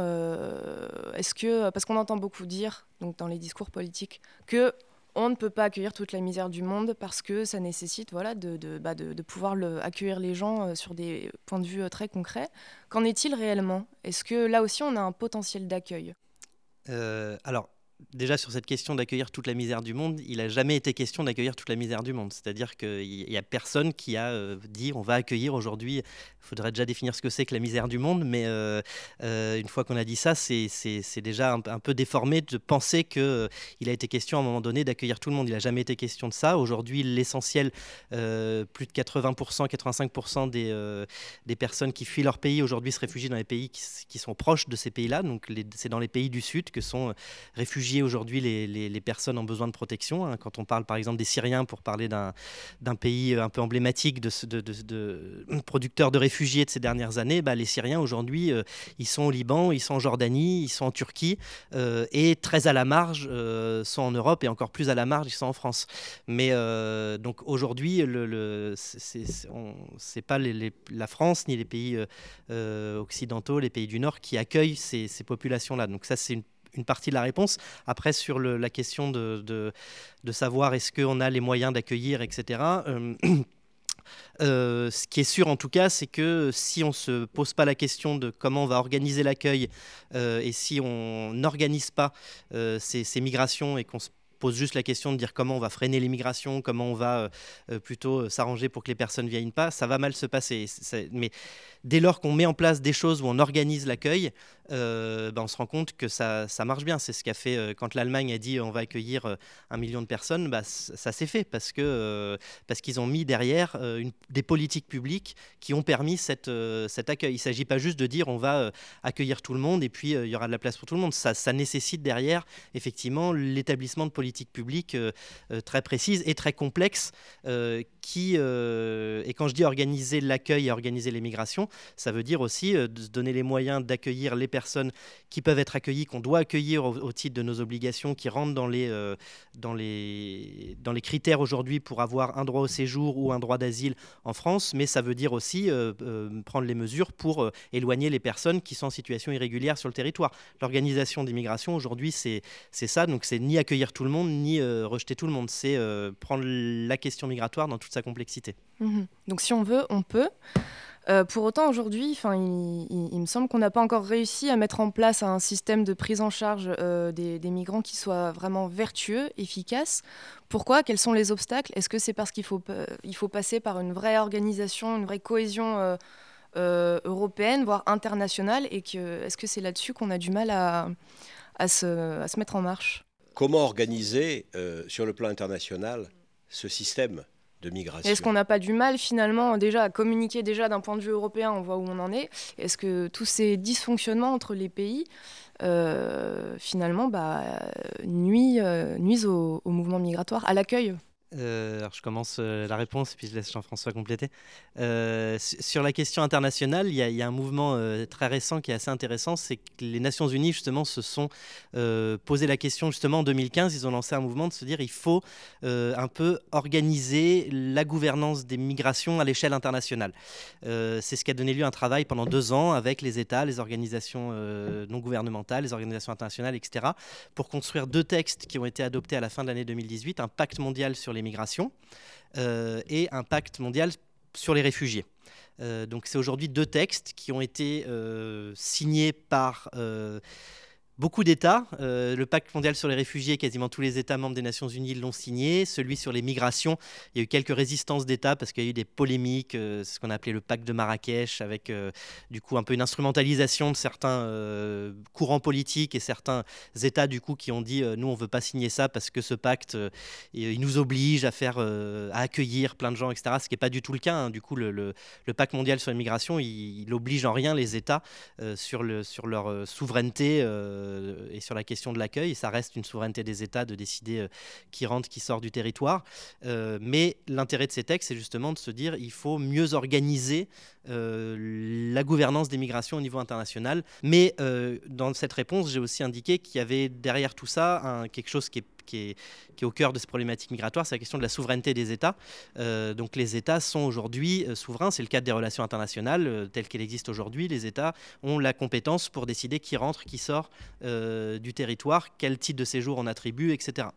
est-ce que, parce qu'on entend beaucoup dire, donc dans les discours politiques, que on ne peut pas accueillir toute la misère du monde parce que ça nécessite voilà, de, bah, pouvoir accueillir les gens euh, sur des points de vue euh, très concrets. Qu'en est-il réellement? Est-ce que là aussi on a un potentiel d'accueil? Euh, Alors, déjà sur cette question d'accueillir toute la misère du monde, il n'a jamais été question d'accueillir toute la misère du monde. C'est-à-dire qu'il n'y a personne qui a euh, dit on va accueillir aujourd'hui, il faudrait déjà définir ce que c'est que la misère du monde, mais euh, euh, une fois qu'on a dit ça, c'est déjà un, peu déformé de penser qu'il il a été question à un moment donné d'accueillir tout le monde. Il n'a jamais été question de ça. Aujourd'hui, l'essentiel, plus de 80%, 85% des, personnes qui fuient leur pays aujourd'hui se réfugient dans les pays qui, qui sont proches de ces pays-là. Donc c'est dans les pays du Sud que sont réfugiés aujourd'hui les, personnes en besoin de protection. Hein. Quand on parle par exemple des Syriens, pour parler d'un pays un peu emblématique de, de, de, producteurs de réfugiés de ces dernières années, bah, les Syriens aujourd'hui, euh, ils sont au Liban, ils sont en Jordanie, ils sont en Turquie, euh, et très à la marge euh, sont en Europe, et encore plus à la marge, ils sont en France. Mais donc aujourd'hui, le, le c'est pas la France ni les pays occidentaux, les pays du Nord qui accueillent ces, ces populations-là. Donc ça, c'est une une partie de la réponse. Après, sur la question de, savoir est-ce qu'on a les moyens d'accueillir, etc. Euh, ce qui est sûr en tout cas, c'est que si on ne se pose pas la question de comment on va organiser l'accueil euh, et si on n'organise pas euh, ces, migrations et qu'on se pose juste la question de dire comment on va freiner l'immigration, comment on va plutôt s'arranger pour que les personnes viennent pas, ça va mal se passer. Mais dès lors qu'on met en place des choses où on organise l'accueil, euh, ben, on se rend compte que ça, marche bien. C'est ce qu'a fait euh, quand l'Allemagne a dit on va accueillir euh, un million de personnes, bah, ça s'est fait parce que parce qu'ils ont mis derrière des politiques publiques qui ont permis cet accueil. Il ne s'agit pas juste de dire on va accueillir tout le monde et puis il y aura de la place pour tout le monde. Ça, ça nécessite derrière effectivement l'établissement de politiques publiques très précises et très complexes qui et quand je dis organiser l'accueil et organiser l'immigration, ça veut dire aussi de se donner les moyens d'accueillir les personnes qui peuvent être accueillies, qu'on doit accueillir au, titre de nos obligations, qui rentrent dans les, euh, dans les, critères aujourd'hui pour avoir un droit au séjour ou un droit d'asile en France, mais ça veut dire aussi euh, euh, prendre les mesures pour éloigner les personnes qui sont en situation irrégulière sur le territoire. L'organisation d'immigration aujourd'hui, c'est ça, donc c'est ni accueillir tout le monde, ni rejeter tout le monde, c'est prendre la question migratoire dans toute sa complexité. Mmh donc si on veut, on peut. Euh, pour autant, aujourd'hui, il, il, me semble qu'on n'a pas encore réussi à mettre en place un système de prise en charge euh, des, migrants qui soit vraiment vertueux, efficace. Pourquoi? Quels sont les obstacles? Est-ce que c'est parce qu'il faut, il faut passer par une vraie organisation, une vraie cohésion euh, européenne, voire internationale? Et que, est-ce que c'est là-dessus qu'on a du mal à, à, se, à, se, mettre en marche? Comment organiser sur le plan international ce système? Est-ce qu'on n'a pas du mal finalement déjà à communiquer déjà d'un point de vue européen, on voit où on en est? Est-ce que tous ces dysfonctionnements entre les pays euh, finalement bah, nuisent, euh, au, au mouvement migratoire, à l'accueil? Euh, je commence euh, la réponse, puis je laisse Jean-François compléter. Euh, sur la question internationale, il y, a un mouvement très récent qui est assez intéressant, c'est que les Nations Unies justement se sont posé la question justement en 2015, ils ont lancé un mouvement de se dire il faut un peu organiser la gouvernance des migrations à l'échelle internationale. c'est ce qui a donné lieu à un travail pendant deux ans avec les États, les organisations non gouvernementales, les organisations internationales, etc., pour construire deux textes qui ont été adoptés à la fin de l'année 2018, un pacte mondial sur les migrations euh, et un pacte mondial sur les réfugiés. Euh, donc c'est aujourd'hui deux textes qui ont été euh, signés par Beaucoup d'États, euh, le pacte mondial sur les réfugiés, quasiment tous les États membres des Nations Unies l'ont signé. Celui sur les migrations, il y a eu quelques résistances d'États parce qu'il y a eu des polémiques, euh, ce qu'on a appelé le pacte de Marrakech, avec euh, du coup un peu une instrumentalisation de certains courants politiques et certains États du coup qui ont dit nous on veut pas signer ça parce que ce pacte il nous oblige à faire à accueillir plein de gens, etc. Ce qui n'est pas du tout le cas. Hein. Du coup le, pacte mondial sur les migrations, il, il oblige en rien les États sur leur souveraineté euh, et sur la question de l'accueil. Ça reste une souveraineté des États de décider euh, qui rentre, qui sort du territoire. Euh, mais l'intérêt de ces textes, c'est justement de se dire il faut mieux organiser la gouvernance des migrations au niveau international. Mais dans cette réponse, j'ai aussi indiqué qu'il y avait derrière tout ça quelque chose qui est qui est, au cœur de ces problématiques migratoires, c'est la question de la souveraineté des États. Euh, donc les États sont aujourd'hui euh, souverains, c'est le cadre des relations internationales euh, telles qu'elles existent aujourd'hui. Les États ont la compétence pour décider qui rentre, qui sort du territoire, quel type de séjour on attribue, etc.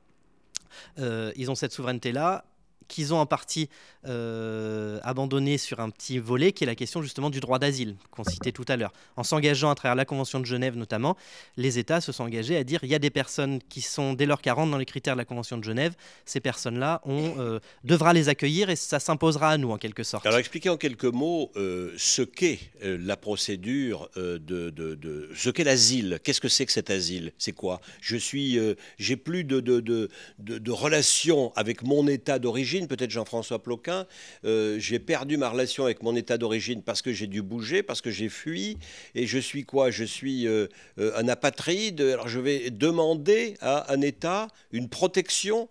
ils ont cette souveraineté-là qu'ils ont en partie euh, abandonné sur un petit volet, qui est la question justement du droit d'asile, qu'on citait tout à l'heure. En s'engageant à travers la Convention de Genève notamment, les États se sont engagés à dire il y a des personnes qui sont, dès lors qu'elles rentrent dans les critères de la Convention de Genève, ces personnes-là, on euh, devra les accueillir et ça s'imposera à nous en quelque sorte. Alors expliquez en quelques mots euh, ce qu'est la procédure de, ce qu'est l'asile. Qu'est-ce que c'est que cet asile? C'est quoi? Je suis, j'ai plus de, de relations avec mon État d'origine peut-être Jean-François Ploquin, euh, j'ai perdu ma relation avec mon état d'origine parce que j'ai dû bouger, parce que j'ai fui, et je suis quoi? Je suis euh, euh, un apatride, alors je vais demander à un État une protection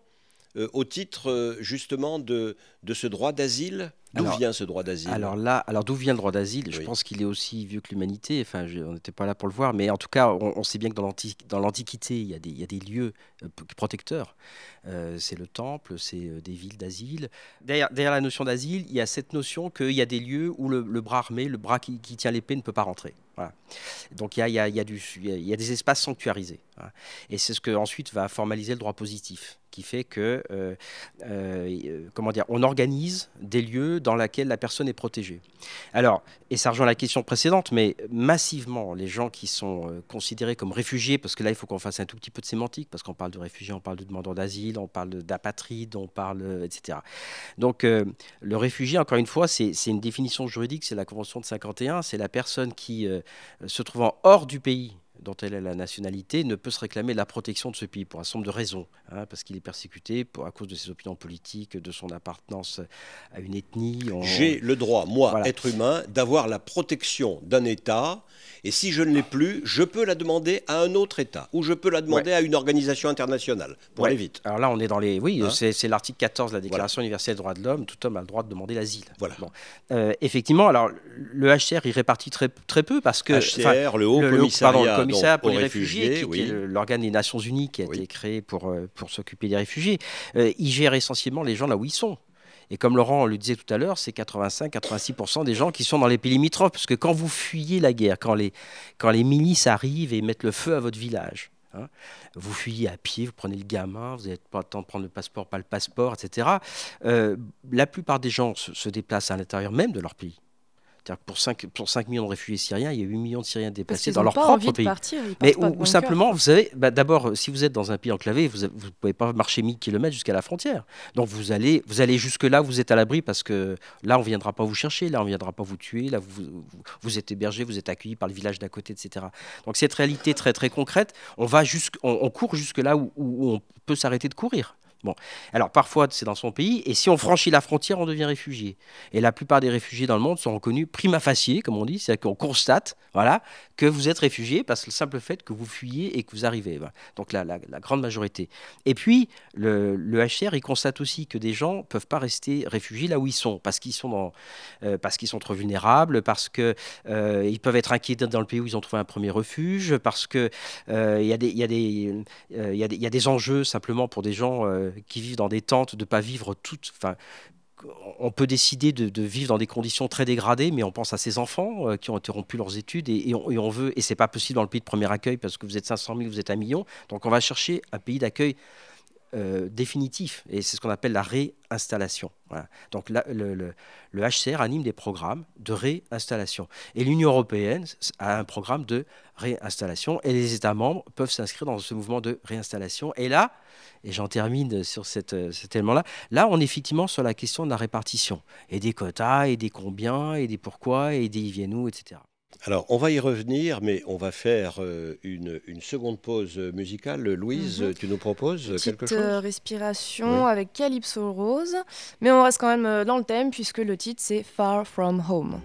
au titre justement de, de ce droit d'asile D'où vient ce droit d'asile? Alors là, alors d'où vient le droit d'asile? Je pense qu'il est aussi vieux que l'humanité. Enfin, on n'était pas là pour le voir, mais en tout cas, on, sait bien que dans l'Antiquité, il, y a des, il y a des lieux euh, protecteurs. Euh, c'est le temple, c'est euh, des villes d'asile. Derrière, derrière, la notion d'asile, il y a cette notion qu'il y a des lieux où le, bras armé, le bras qui, tient l'épée, ne peut pas rentrer. Donc il y a, des espaces sanctuarisés. Et c'est ce que ensuite va formaliser le droit positif qui fait que, euh, euh, comment dire, on organise des lieux dans lesquels la personne est protégée. Alors, et ça rejoint la question précédente, mais massivement, les gens qui sont euh, considérés comme réfugiés, parce que là, il faut qu'on fasse un tout petit peu de sémantique, parce qu'on parle de réfugiés, on parle de demandeurs d'asile, on parle d'apatrides, on parle, etc. Donc, le réfugié, encore une fois, c'est une définition juridique, c'est la Convention de 51, c'est la personne qui, se trouvant hors du pays, dont elle est la nationalité ne peut se réclamer la protection de ce pays pour un certain nombre de raisons, hein, parce qu'il est persécuté pour, à cause de ses opinions politiques, de son appartenance à une ethnie. J'ai le droit, moi, être humain, d'avoir la protection d'un État et si je ne l'ai plus, je peux la demander à un autre État ou je peux la demander à une organisation internationale, pour aller vite. Alors là, on est dans les. Oui, hein c'est l'article 14 de la Déclaration universelle des droits de l'homme. Tout homme a le droit de demander l'asile. Voilà. Euh, effectivement, alors le HCR y répartit très, très peu parce que. HCR, le Haut Commissariat, le commissaire pour les réfugiés, qui, est l'organe des Nations Unies qui a été créé pour, euh, pour s'occuper des réfugiés, euh, il gère essentiellement les gens là où ils sont. Et comme Laurent le disait tout à l'heure, c'est 85-86% des gens qui sont dans les pays limitrophes. Parce que quand vous fuyez la guerre, quand les, quand les milices arrivent et mettent le feu à votre village, hein, vous fuyez à pied, vous prenez le gamin, vous n'avez pas le temps de prendre le passeport, pas le passeport, etc. Euh, la plupart des gens se déplacent à l'intérieur même de leur pays pour 5, pour 5 millions de réfugiés syriens, il y a 8 millions de Syriens déplacés dans leur propre pays. Mais ou, simplement, vous savez, bah, d'abord, si vous êtes dans un pays enclavé, vous ne pouvez pas marcher 1000 km jusqu'à la frontière. Donc vous allez, vous allez jusque-là, vous êtes à l'abri parce que là, on ne viendra pas vous chercher, là, on ne viendra pas vous tuer, là, vous, vous, êtes hébergé, vous êtes accueilli par le village d'à côté, etc. Donc cette réalité très très concrète, on, va on, on court jusque-là où on peut s'arrêter de courir. Bon, alors parfois c'est dans son pays, et si on franchit la frontière, on devient réfugié. Et la plupart des réfugiés dans le monde sont reconnus prima facie, comme on dit, c'est-à-dire qu'on constate, voilà, que vous êtes réfugié parce que le simple fait que vous fuyez et que vous arrivez. Donc la, grande majorité. Et puis le, le, HCR, il constate aussi que des gens peuvent pas rester réfugiés là où ils sont, parce qu'ils sont euh, parce sont trop vulnérables, parce que euh, ils peuvent être inquiétés dans le pays où ils ont trouvé un premier refuge, parce que euh, il y, y, y, y, a des enjeux simplement pour des gens qui vivent dans des tentes, de ne pas vivre toutes. Enfin, on peut décider de, vivre dans des conditions très dégradées, mais on pense à ces enfants euh, qui ont interrompu leurs études et, on, et on, veut, et c'est pas possible dans le pays de premier accueil parce que vous êtes 500 000, vous êtes un million. Donc on va chercher un pays d'accueil euh, définitif et c'est ce qu'on appelle la réinstallation. Donc le, HCR anime des programmes de réinstallation et l'Union européenne a un programme de réinstallation et les États membres peuvent s'inscrire dans ce mouvement de réinstallation. Et là, et j'en termine sur euh, cet élément-là, là on est effectivement sur la question de la répartition et des quotas et des combien et des pourquoi et des viennent où, etc. Alors, on va y revenir, mais on va faire euh, une, seconde pause musicale. Louise, mhm. tu nous proposes quelque chose? euh, respiration avec Calypso Rose, mais on reste quand même euh, dans le thème puisque le titre c'est Far From Home.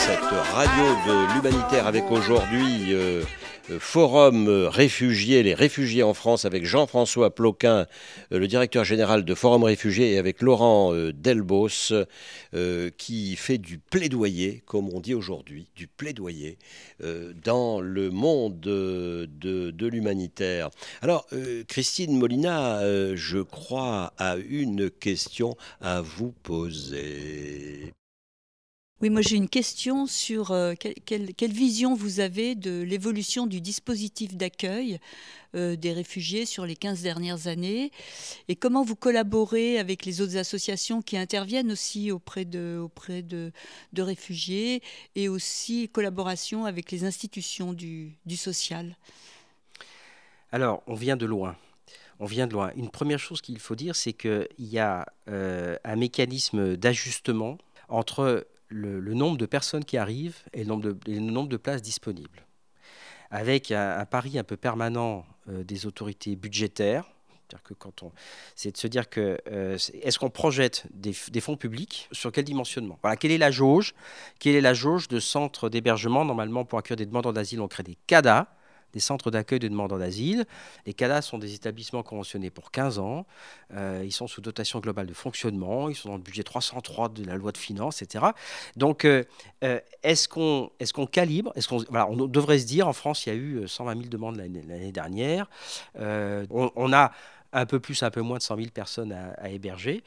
Cette radio de l'humanitaire avec aujourd'hui euh, euh, Forum Réfugiés, les réfugiés en France avec Jean-François Ploquin, euh, le directeur général de Forum Réfugiés, et avec Laurent Delbos, qui fait du plaidoyer, comme on dit aujourd'hui, du plaidoyer dans le monde de, de l'humanitaire. Alors, Christine Molina, je crois, a une question à vous poser. Oui, moi j'ai une question sur euh, quelle, vision vous avez de l'évolution du dispositif d'accueil euh, des réfugiés sur les 15 dernières années et comment vous collaborez avec les autres associations qui interviennent aussi auprès de, auprès de, réfugiés et aussi collaboration avec les institutions du, social? Alors, on vient de loin. On vient de loin. Une première chose qu'il faut dire, c'est qu'il y a euh, un mécanisme d'ajustement entre le, nombre de personnes qui arrivent et le nombre de, places disponibles. Avec un, pari un peu permanent euh, des autorités budgétaires, que quand on, c'est de se dire que euh, est-ce qu'on projette des, fonds publics sur quel dimensionnement? Voilà, quelle est la jauge? Quelle est la jauge de centres d'hébergement Normalement, pour accueillir des demandeurs d'asile, on crée des CADA, des centres d'accueil de demandeurs d'asile. Les CADA sont des établissements conventionnés pour 15 ans. Euh, ils sont sous dotation globale de fonctionnement. Ils sont dans le budget 303 de la loi de finances, etc. Donc, euh, euh, est-ce qu'on calibre On devrait se dire, en France, il y a eu 120 000 demandes l'année dernière. On, a un peu plus, un peu moins de 100 000 personnes à, à héberger.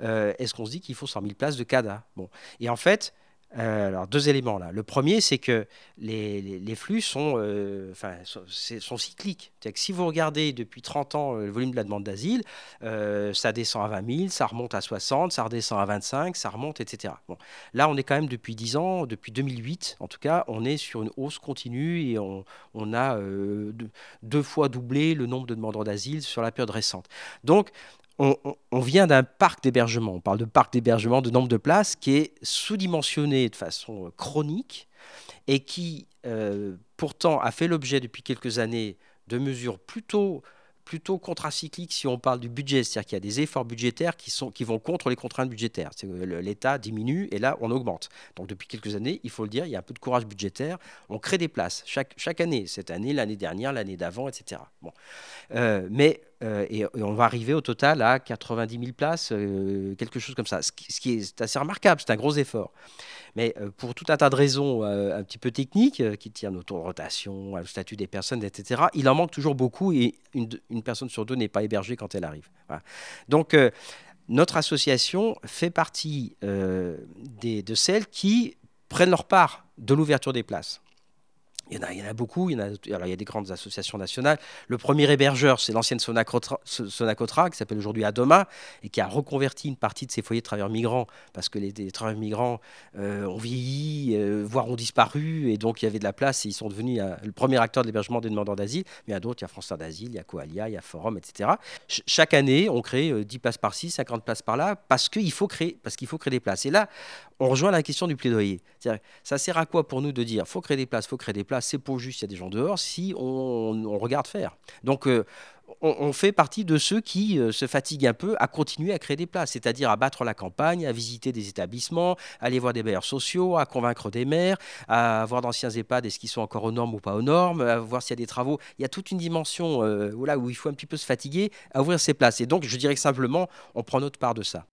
est-ce qu'on se dit qu'il faut 100 000 places de CADA? Bon. Et en fait, euh, alors, deux éléments là. Le premier, c'est que les, flux sont, euh, sont, cycliques. Que si vous regardez depuis 30 ans euh, le volume de la demande d'asile, ça descend à 20 000, ça remonte à 60, ça redescend à 25, ça remonte, etc. Bon. Là, on est quand même depuis 10 ans, depuis 2008 en tout cas, on est sur une hausse continue et on, a deux, fois doublé le nombre de demandeurs d'asile sur la période récente. Donc, on, vient d'un parc d'hébergement, on parle de parc d'hébergement, de nombre de places, qui est sous-dimensionné de façon chronique et qui euh, pourtant a fait l'objet depuis quelques années de mesures plutôt plutôt contracyclique si on parle du budget, c'est-à-dire qu'il y a des efforts budgétaires qui, vont contre les contraintes budgétaires. L'État diminue et là, on augmente. Donc depuis quelques années, il faut le dire, il y a un peu de courage budgétaire. On crée des places chaque, chaque année, cette année, l'année dernière, l'année d'avant, etc. Bon. Euh, mais euh, et, on va arriver au total à 90 000 places, euh, quelque chose comme ça, ce qui, est assez remarquable, c'est un gros effort. Mais euh, pour tout un tas de raisons un petit peu techniques, qui tiennent autour de rotation, au statut des personnes, etc., il en manque toujours beaucoup et une, personne sur deux n'est pas hébergée quand elle arrive. Donc, notre association fait partie de celles qui prennent leur part de l'ouverture des places. Il y, en a, beaucoup. Il y, a, des grandes associations nationales. Le premier hébergeur, c'est l'ancienne Sonacotra, qui s'appelle aujourd'hui Adoma, et qui a reconverti une partie de ses foyers de travailleurs migrants, parce que les, travailleurs migrants euh, ont vieilli, euh, voire ont disparu, et donc il y avait de la place, et ils sont devenus euh, le premier acteur de l'hébergement des demandeurs d'asile. Mais il y a d'autres, il y a France d'Asile, il y a Coalia, il y a Forum, etc. chaque année, on crée 10 places par-ci, 50 places par-là, parce qu'il faut, créer, faut créer des places. Et là, on rejoint la question du plaidoyer. Ça sert à quoi pour nous de dire faut créer des places, faut créer des places, c'est pour juste, il y a des gens dehors, si on, regarde faire. Donc, euh, on, fait partie de ceux qui euh, se fatiguent un peu à continuer à créer des places, c'est-à-dire à battre la campagne, à visiter des établissements, à aller voir des bailleurs sociaux, à convaincre des maires, à voir d'anciens EHPAD, est-ce qu'ils sont encore aux normes ou pas aux normes, à voir s'il y a des travaux. Il y a toute une dimension euh, où il faut un petit peu se fatiguer à ouvrir ces places. Et donc, je dirais simplement, on prend notre part de ça.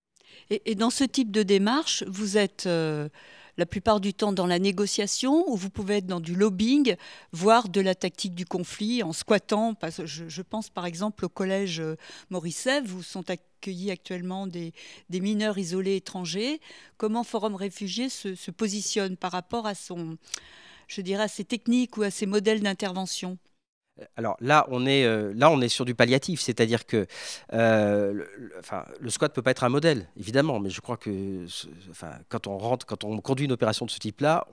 Et, dans ce type de démarche, vous êtes euh, la plupart du temps dans la négociation ou vous pouvez être dans du lobbying, voire de la tactique du conflit en squattant. je, pense par exemple au collège euh, Mauricev où sont accueillis actuellement des, mineurs isolés étrangers. Comment Forum Réfugiés se, positionne par rapport à ses techniques ou à ses modèles d'intervention? Alors là, on est, euh, là, on est sur du palliatif, c'est-à-dire que euh, le, squat ne peut pas être un modèle, évidemment, mais je crois que quand on rentre, quand on conduit une opération de ce type-là,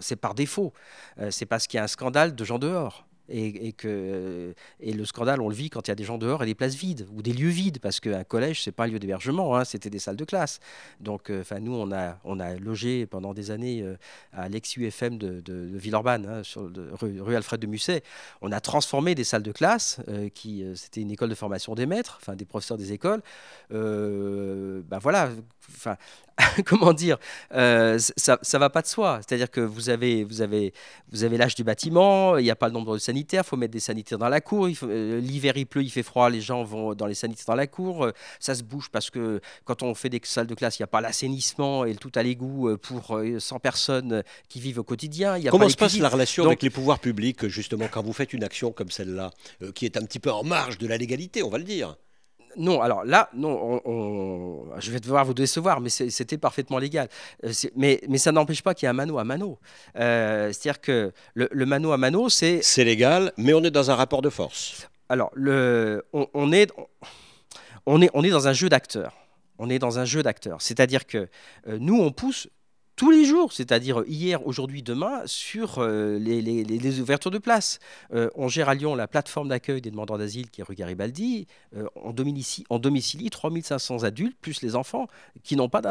c'est par défaut. Euh, c'est parce qu'il y a un scandale de gens dehors. Et, que, et le scandale, on le vit quand il y a des gens dehors et des places vides ou des lieux vides, parce qu'un collège, c'est pas un lieu d'hébergement, hein, c'était des salles de classe. Donc, euh, enfin, nous, on a, on a logé pendant des années euh, à l'ex-UFM de, de, Villeurbanne, hein, rue, Alfred de Musset. On a transformé des salles de classe, euh, qui c'était une école de formation des maîtres, enfin des professeurs des écoles. ben voilà, comment dire, euh, ça ne va pas de soi. C'est-à-dire que vous avez, vous avez, vous avez l'âge du bâtiment, il n'y a pas le nombre de sanitaires, il faut mettre des sanitaires dans la cour. Euh, l'hiver, il pleut, il fait froid, les gens vont dans les sanitaires dans la cour. Euh, ça se bouge parce que quand on fait des salles de classe, il n'y a pas l'assainissement et le tout à l'égout pour 100 personnes qui vivent au quotidien. Y a Comment se passe la relation avec les pouvoirs publics, justement, quand vous faites une action comme celle-là, qui est un petit peu en marge de la légalité, on va le dire? Non, alors là, non, je vais devoir vous décevoir, mais c'était parfaitement légal. Euh, mais, mais ça n'empêche pas qu'il y a un mano à mano. Euh, c'est-à-dire que le, mano à mano, c'est. C'est légal, mais on est dans un rapport de force. Alors, le, on, est, on, est, on est dans un jeu d'acteurs. On est dans un jeu d'acteurs. C'est-à-dire que euh, nous, on pousse tous les jours, c'est-à-dire hier, aujourd'hui, demain, sur euh, les, ouvertures de places. Euh, on gère à Lyon la plateforme d'accueil des demandeurs d'asile qui est rue Garibaldi. Euh, on, domicilie, on domicilie 3500 adultes, plus les enfants, qui n'ont pas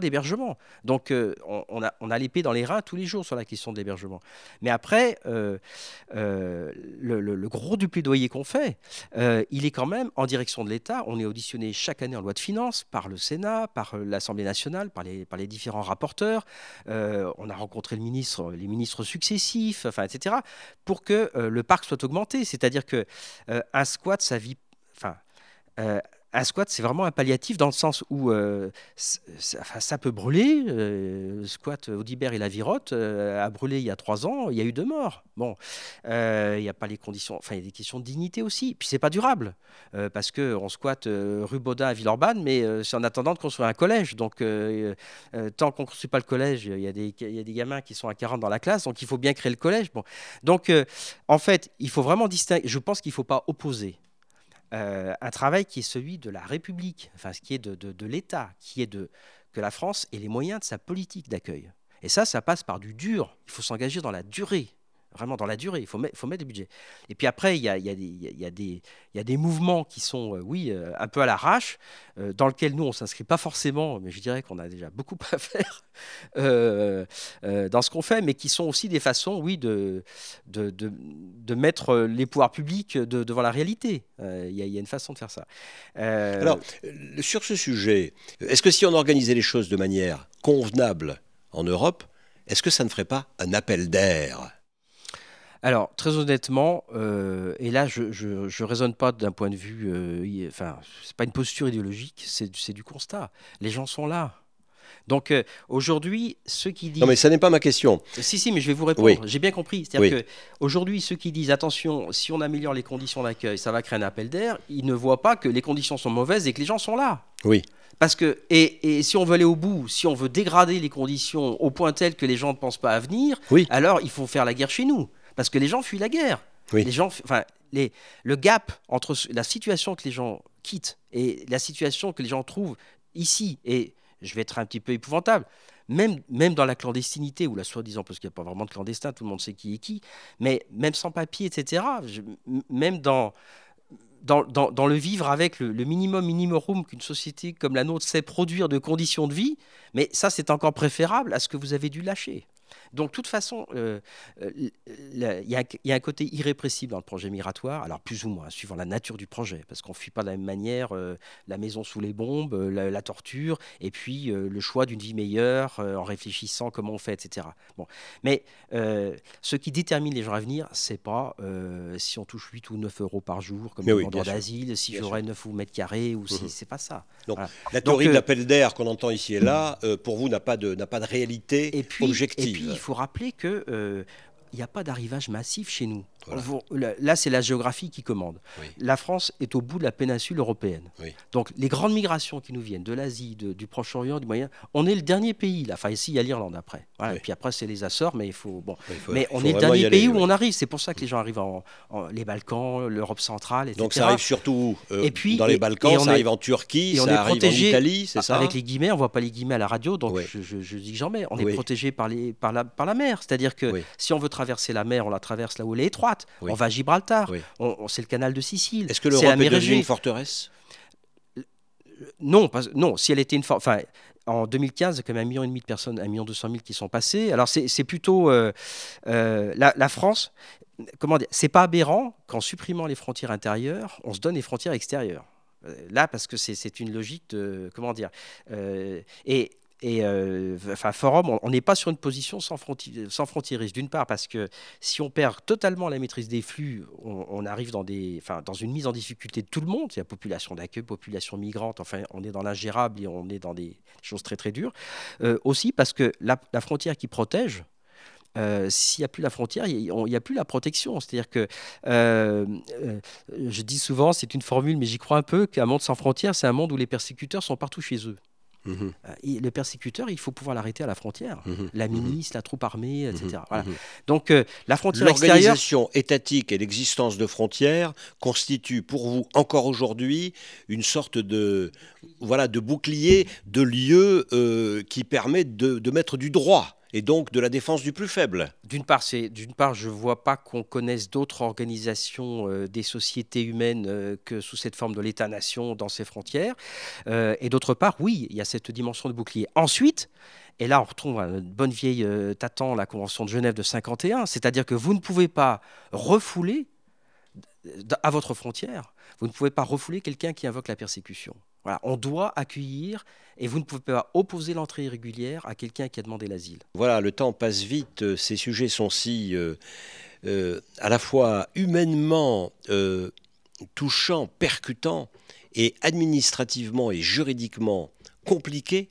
d'hébergement. Donc on, a, l'épée dans les reins tous les jours sur la question de l'hébergement. Mais après, le, gros du plaidoyer qu'on fait, il est quand même en direction de l'État. On est auditionné chaque année en loi de finances par le Sénat, par l'Assemblée nationale, par les différents rapporteurs. Euh, on a rencontré les ministres successifs, etc., pour que euh, le parc soit augmenté. C'est-à-dire que euh, un squat, ça vit, un squat, c'est vraiment un palliatif dans le sens où euh, ça, peut brûler. Euh, squat Audibert et la Virotte a brûlé il y a trois ans, il y a eu deux morts. Bon, euh, il n'y a pas les conditions, enfin, il y a des questions de dignité aussi. Puis c'est pas durable parce qu'on squatte rue à Villeurbanne, mais c'est en attendant de construire un collège. Donc, tant qu'on ne construit pas le collège, il y, a des, il y, a des gamins qui sont à 40 dans la classe, donc il faut bien créer le collège. Bon. Donc, en fait, il faut vraiment distinguer. Je pense qu'il ne faut pas opposer euh, un travail qui est celui de la République, enfin, ce qui est de, de, l'État, qui est de que la France ait les moyens de sa politique d'accueil. Et ça, ça passe par du dur. Il faut s'engager dans la durée vraiment dans la durée. Il faut, faut mettre des budgets. Et puis après, il y a, y, a y, a des, y a des mouvements qui sont, euh, oui, euh, un peu à l'arrache, euh, dans lesquels nous, on ne s'inscrit pas forcément, mais je dirais qu'on a déjà beaucoup à faire dans ce qu'on fait, mais qui sont aussi des façons, oui, de, de, de, de mettre les pouvoirs publics devant la réalité. Il y, a une façon de faire ça. Alors, sur ce sujet, est-ce que si on organisait les choses de manière convenable en Europe, est-ce que ça ne ferait pas un appel d'air? Alors, très honnêtement, euh, et là, je ne raisonne pas d'un point de vue. Euh, enfin, c'est pas une posture idéologique, c'est du constat. Les gens sont là. Donc euh, aujourd'hui, ceux qui disent. Non, mais ça n'est pas ma question. Si, si, mais je vais vous répondre. J'ai bien compris. C'est-à-dire qu'aujourd'hui, ceux qui disent attention, si on améliore les conditions d'accueil, ça va créer un appel d'air, ils ne voient pas que les conditions sont mauvaises et que les gens sont là. Oui. Parce que, et, et, si on veut aller au bout, si on veut dégrader les conditions au point tel que les gens ne pensent pas à venir, oui. alors il faut faire la guerre chez nous parce que les gens fuient la guerre. Les gens, enfin, les, le gap entre la situation que les gens quittent et la situation que les gens trouvent ici, et je vais être un petit peu épouvantable, même, même dans la clandestinité, ou la soi-disant, parce qu'il n'y a pas vraiment de clandestin, tout le monde sait qui est qui, mais même sans papier, etc., même dans, dans, dans, dans, le vivre avec le, le minimum minimum qu'une société comme la nôtre sait produire de conditions de vie, mais ça, c'est encore préférable à ce que vous avez dû lâcher. Donc, de toute façon, euh, euh, il y, a un côté irrépressible dans le projet migratoire, alors plus ou moins, suivant la nature du projet, parce qu'on ne fuit pas de la même manière euh, la maison sous les bombes, la, torture, et puis le choix d'une vie meilleure en réfléchissant comment on fait, etc. Bon. Mais ce qui détermine les gens à venir, c'est pas si on touche 8 ou 9 euros par jour comme demandeur d'asile, si j'aurai 9 ou mètres carrés, ou si mmh c'est pas ça. Donc, la théorie de l'appel d'air qu'on entend ici et là, pour vous, n'a pas, de, pas de réalité et objective il faut rappeler que euh, il n'y a pas d'arrivage massif chez nous. Là, c'est la géographie qui commande. La France est au bout de la péninsule européenne. Donc, les grandes migrations qui nous viennent de l'Asie, du Proche-Orient, du Moyen, on est le dernier pays. Là. Enfin, ici, il y a l'Irlande après. Et puis après, c'est les Açores, mais il faut. Bon. mais on est le dernier pays où on arrive. C'est pour ça que les gens arrivent en, les Balkans, l'Europe centrale, etc. Donc, ça arrive surtout euh, et puis, dans les Balkans, ça arrive en Turquie, ça arrive en Italie, c'est ça Avec les guillemets, on ne voit pas les guillemets à la radio, donc je, dis que j'en mets. On est protégé par, les, par, la, par la mer. C'est-à-dire que si on veut traverser la mer, on la traverse là où elle est étroite. On va à Gibraltar. On, c'est le canal de Sicile. Est-ce que l'Europe est, devenue une forteresse? Non, pas, non, si elle était une enfin, en 2015, il y a quand même un million et demi de personnes, un million deux cent mille qui sont passées. Alors c'est plutôt euh, euh, la, France. Comment dire C'est pas aberrant qu'en supprimant les frontières intérieures, on se donne les frontières extérieures. Euh, là, parce que c'est une logique de comment dire. et et enfin, Forum, on n'est pas sur une position sans, frontiérisme. D'une part, parce que si on perd totalement la maîtrise des flux, on, arrive dans, une mise en difficulté de tout le monde. Il y a population d'accueil, population migrante, enfin, on est dans l'ingérable et on est dans des choses très très dures. aussi parce que la, la frontière qui protège, euh, s'il n'y a plus la frontière, il n'y a, plus la protection. C'est-à-dire que, euh, euh, je dis souvent, c'est une formule, mais j'y crois un peu, qu'un monde sans frontières, c'est un monde où les persécuteurs sont partout chez eux. Mhm. le persécuteur, il faut pouvoir l'arrêter à la frontière. Mhm. La mhm. milice, la troupe armée, etc. Donc la frontière L'organisation étatique et l'existence de frontières constituent pour vous encore aujourd'hui une sorte de voilà de bouclier, de lieu qui permet de, de mettre du droit et donc de la défense du plus faible. D'une part, je vois pas qu'on connaisse d'autres organisations euh, des sociétés humaines euh, que sous cette forme de l'État-nation dans ses frontières. Euh, et d'autre part, oui, il y a cette dimension de bouclier. Ensuite. Et là, on retrouve une bonne vieille tâtant la Convention de Genève de 51, c'est-à-dire que vous ne pouvez pas refouler à votre frontière, vous ne pouvez pas refouler quelqu'un qui invoque la persécution. On doit accueillir et vous ne pouvez pas opposer l'entrée irrégulière à quelqu'un qui a demandé l'asile. Voilà, le temps passe vite, euh, ces sujets sont si euh, euh, à la fois humainement touchants, percutants et administrativement et juridiquement compliqués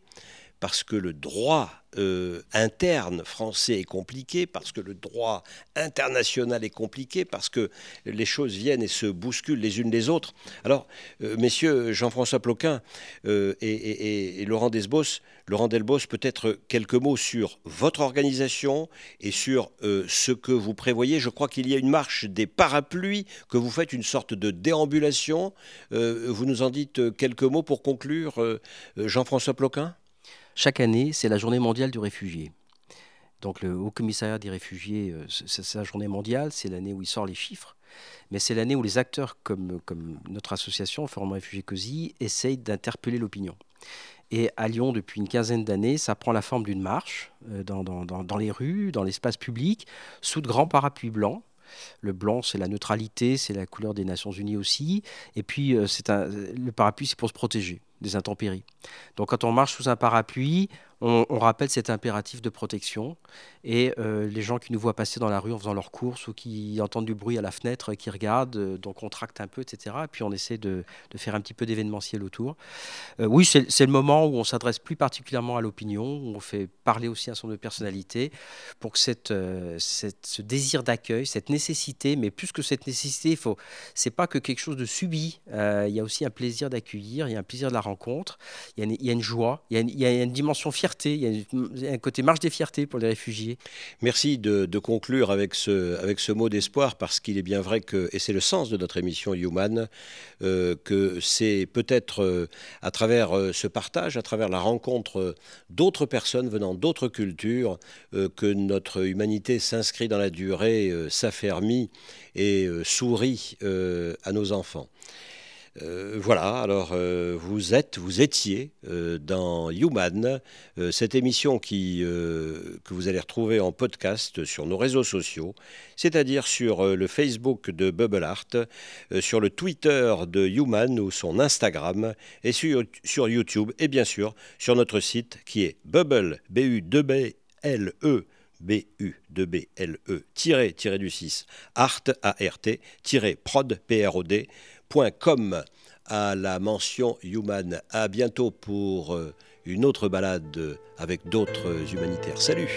parce que le droit euh, interne français est compliqué, parce que le droit international est compliqué, parce que les choses viennent et se bousculent les unes les autres. Alors, euh, messieurs Jean-François Ploquin euh, et, Laurent Desbos, Laurent peut-être quelques mots sur votre organisation et sur ce que vous prévoyez. Je crois qu'il y a une marche des parapluies, que vous faites une sorte de déambulation. vous nous en dites quelques mots pour conclure, Jean-François Ploquin? Chaque année, c'est la journée mondiale du réfugié. Donc le Haut Commissariat des réfugiés, euh, c'est sa journée mondiale, c'est l'année où il sort les chiffres, mais c'est l'année où les acteurs comme, notre association, Forum Réfugiés COSI, essayent d'interpeller l'opinion. Et à Lyon, depuis une quinzaine d'années, ça prend la forme d'une marche euh, dans, dans, les rues, dans l'espace public, sous de grands parapluies blancs. Le blanc, c'est la neutralité, c'est la couleur des Nations Unies aussi. Et puis, euh, c'est le parapluie, c'est pour se protéger des intempéries. Donc quand on marche sous un parapluie, on, rappelle cet impératif de protection. Et euh, les gens qui nous voient passer dans la rue en faisant leurs courses ou qui entendent du bruit à la fenêtre, qui regardent, euh, donc on tracte un peu, etc. Et puis on essaie de, faire un petit peu d'événementiel autour. Euh, oui, c'est le moment où on s'adresse plus particulièrement à l'opinion, où on fait parler aussi un certain nombre de personnalités pour que cette, ce désir d'accueil, cette nécessité, mais plus que cette nécessité, il faut, c'est pas que quelque chose de subi. il y a aussi un plaisir d'accueillir, il y a un plaisir de la rencontre, il y a une, joie, il y a une, il y a une dimension il y a un côté marche des fiertés pour les réfugiés. Merci de, conclure avec ce, avec ce mot d'espoir, parce qu'il est bien vrai que, et c'est le sens de notre émission Human, euh, que c'est peut-être euh, à travers euh, ce partage, à travers la rencontre d'autres personnes venant d'autres cultures, que notre humanité s'inscrit dans la durée, s'affermit et sourit à nos enfants. Euh, voilà, alors euh, vous êtes, vous étiez euh, dans Human, cette émission qui, que vous allez retrouver en podcast sur nos réseaux sociaux, c'est-à-dire sur le Facebook de Bubble Art, sur le Twitter de Human ou son Instagram, et sur, sur YouTube, et bien sûr sur notre site qui est Bubble, B-U-B-L-E, B-U-B-L-E, tiré, tiré du 6, art, A-R-T, prod, P-R-O-D, .com à la mention Human. À bientôt pour euh, une autre balade avec d'autres humanitaires. Salut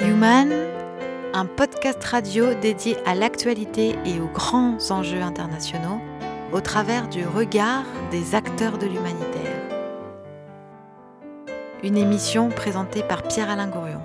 Human, un podcast radio dédié à l'actualité et aux grands enjeux internationaux au travers du regard des acteurs de l'humanitaire une émission présentée par Pierre-Alain Gourion.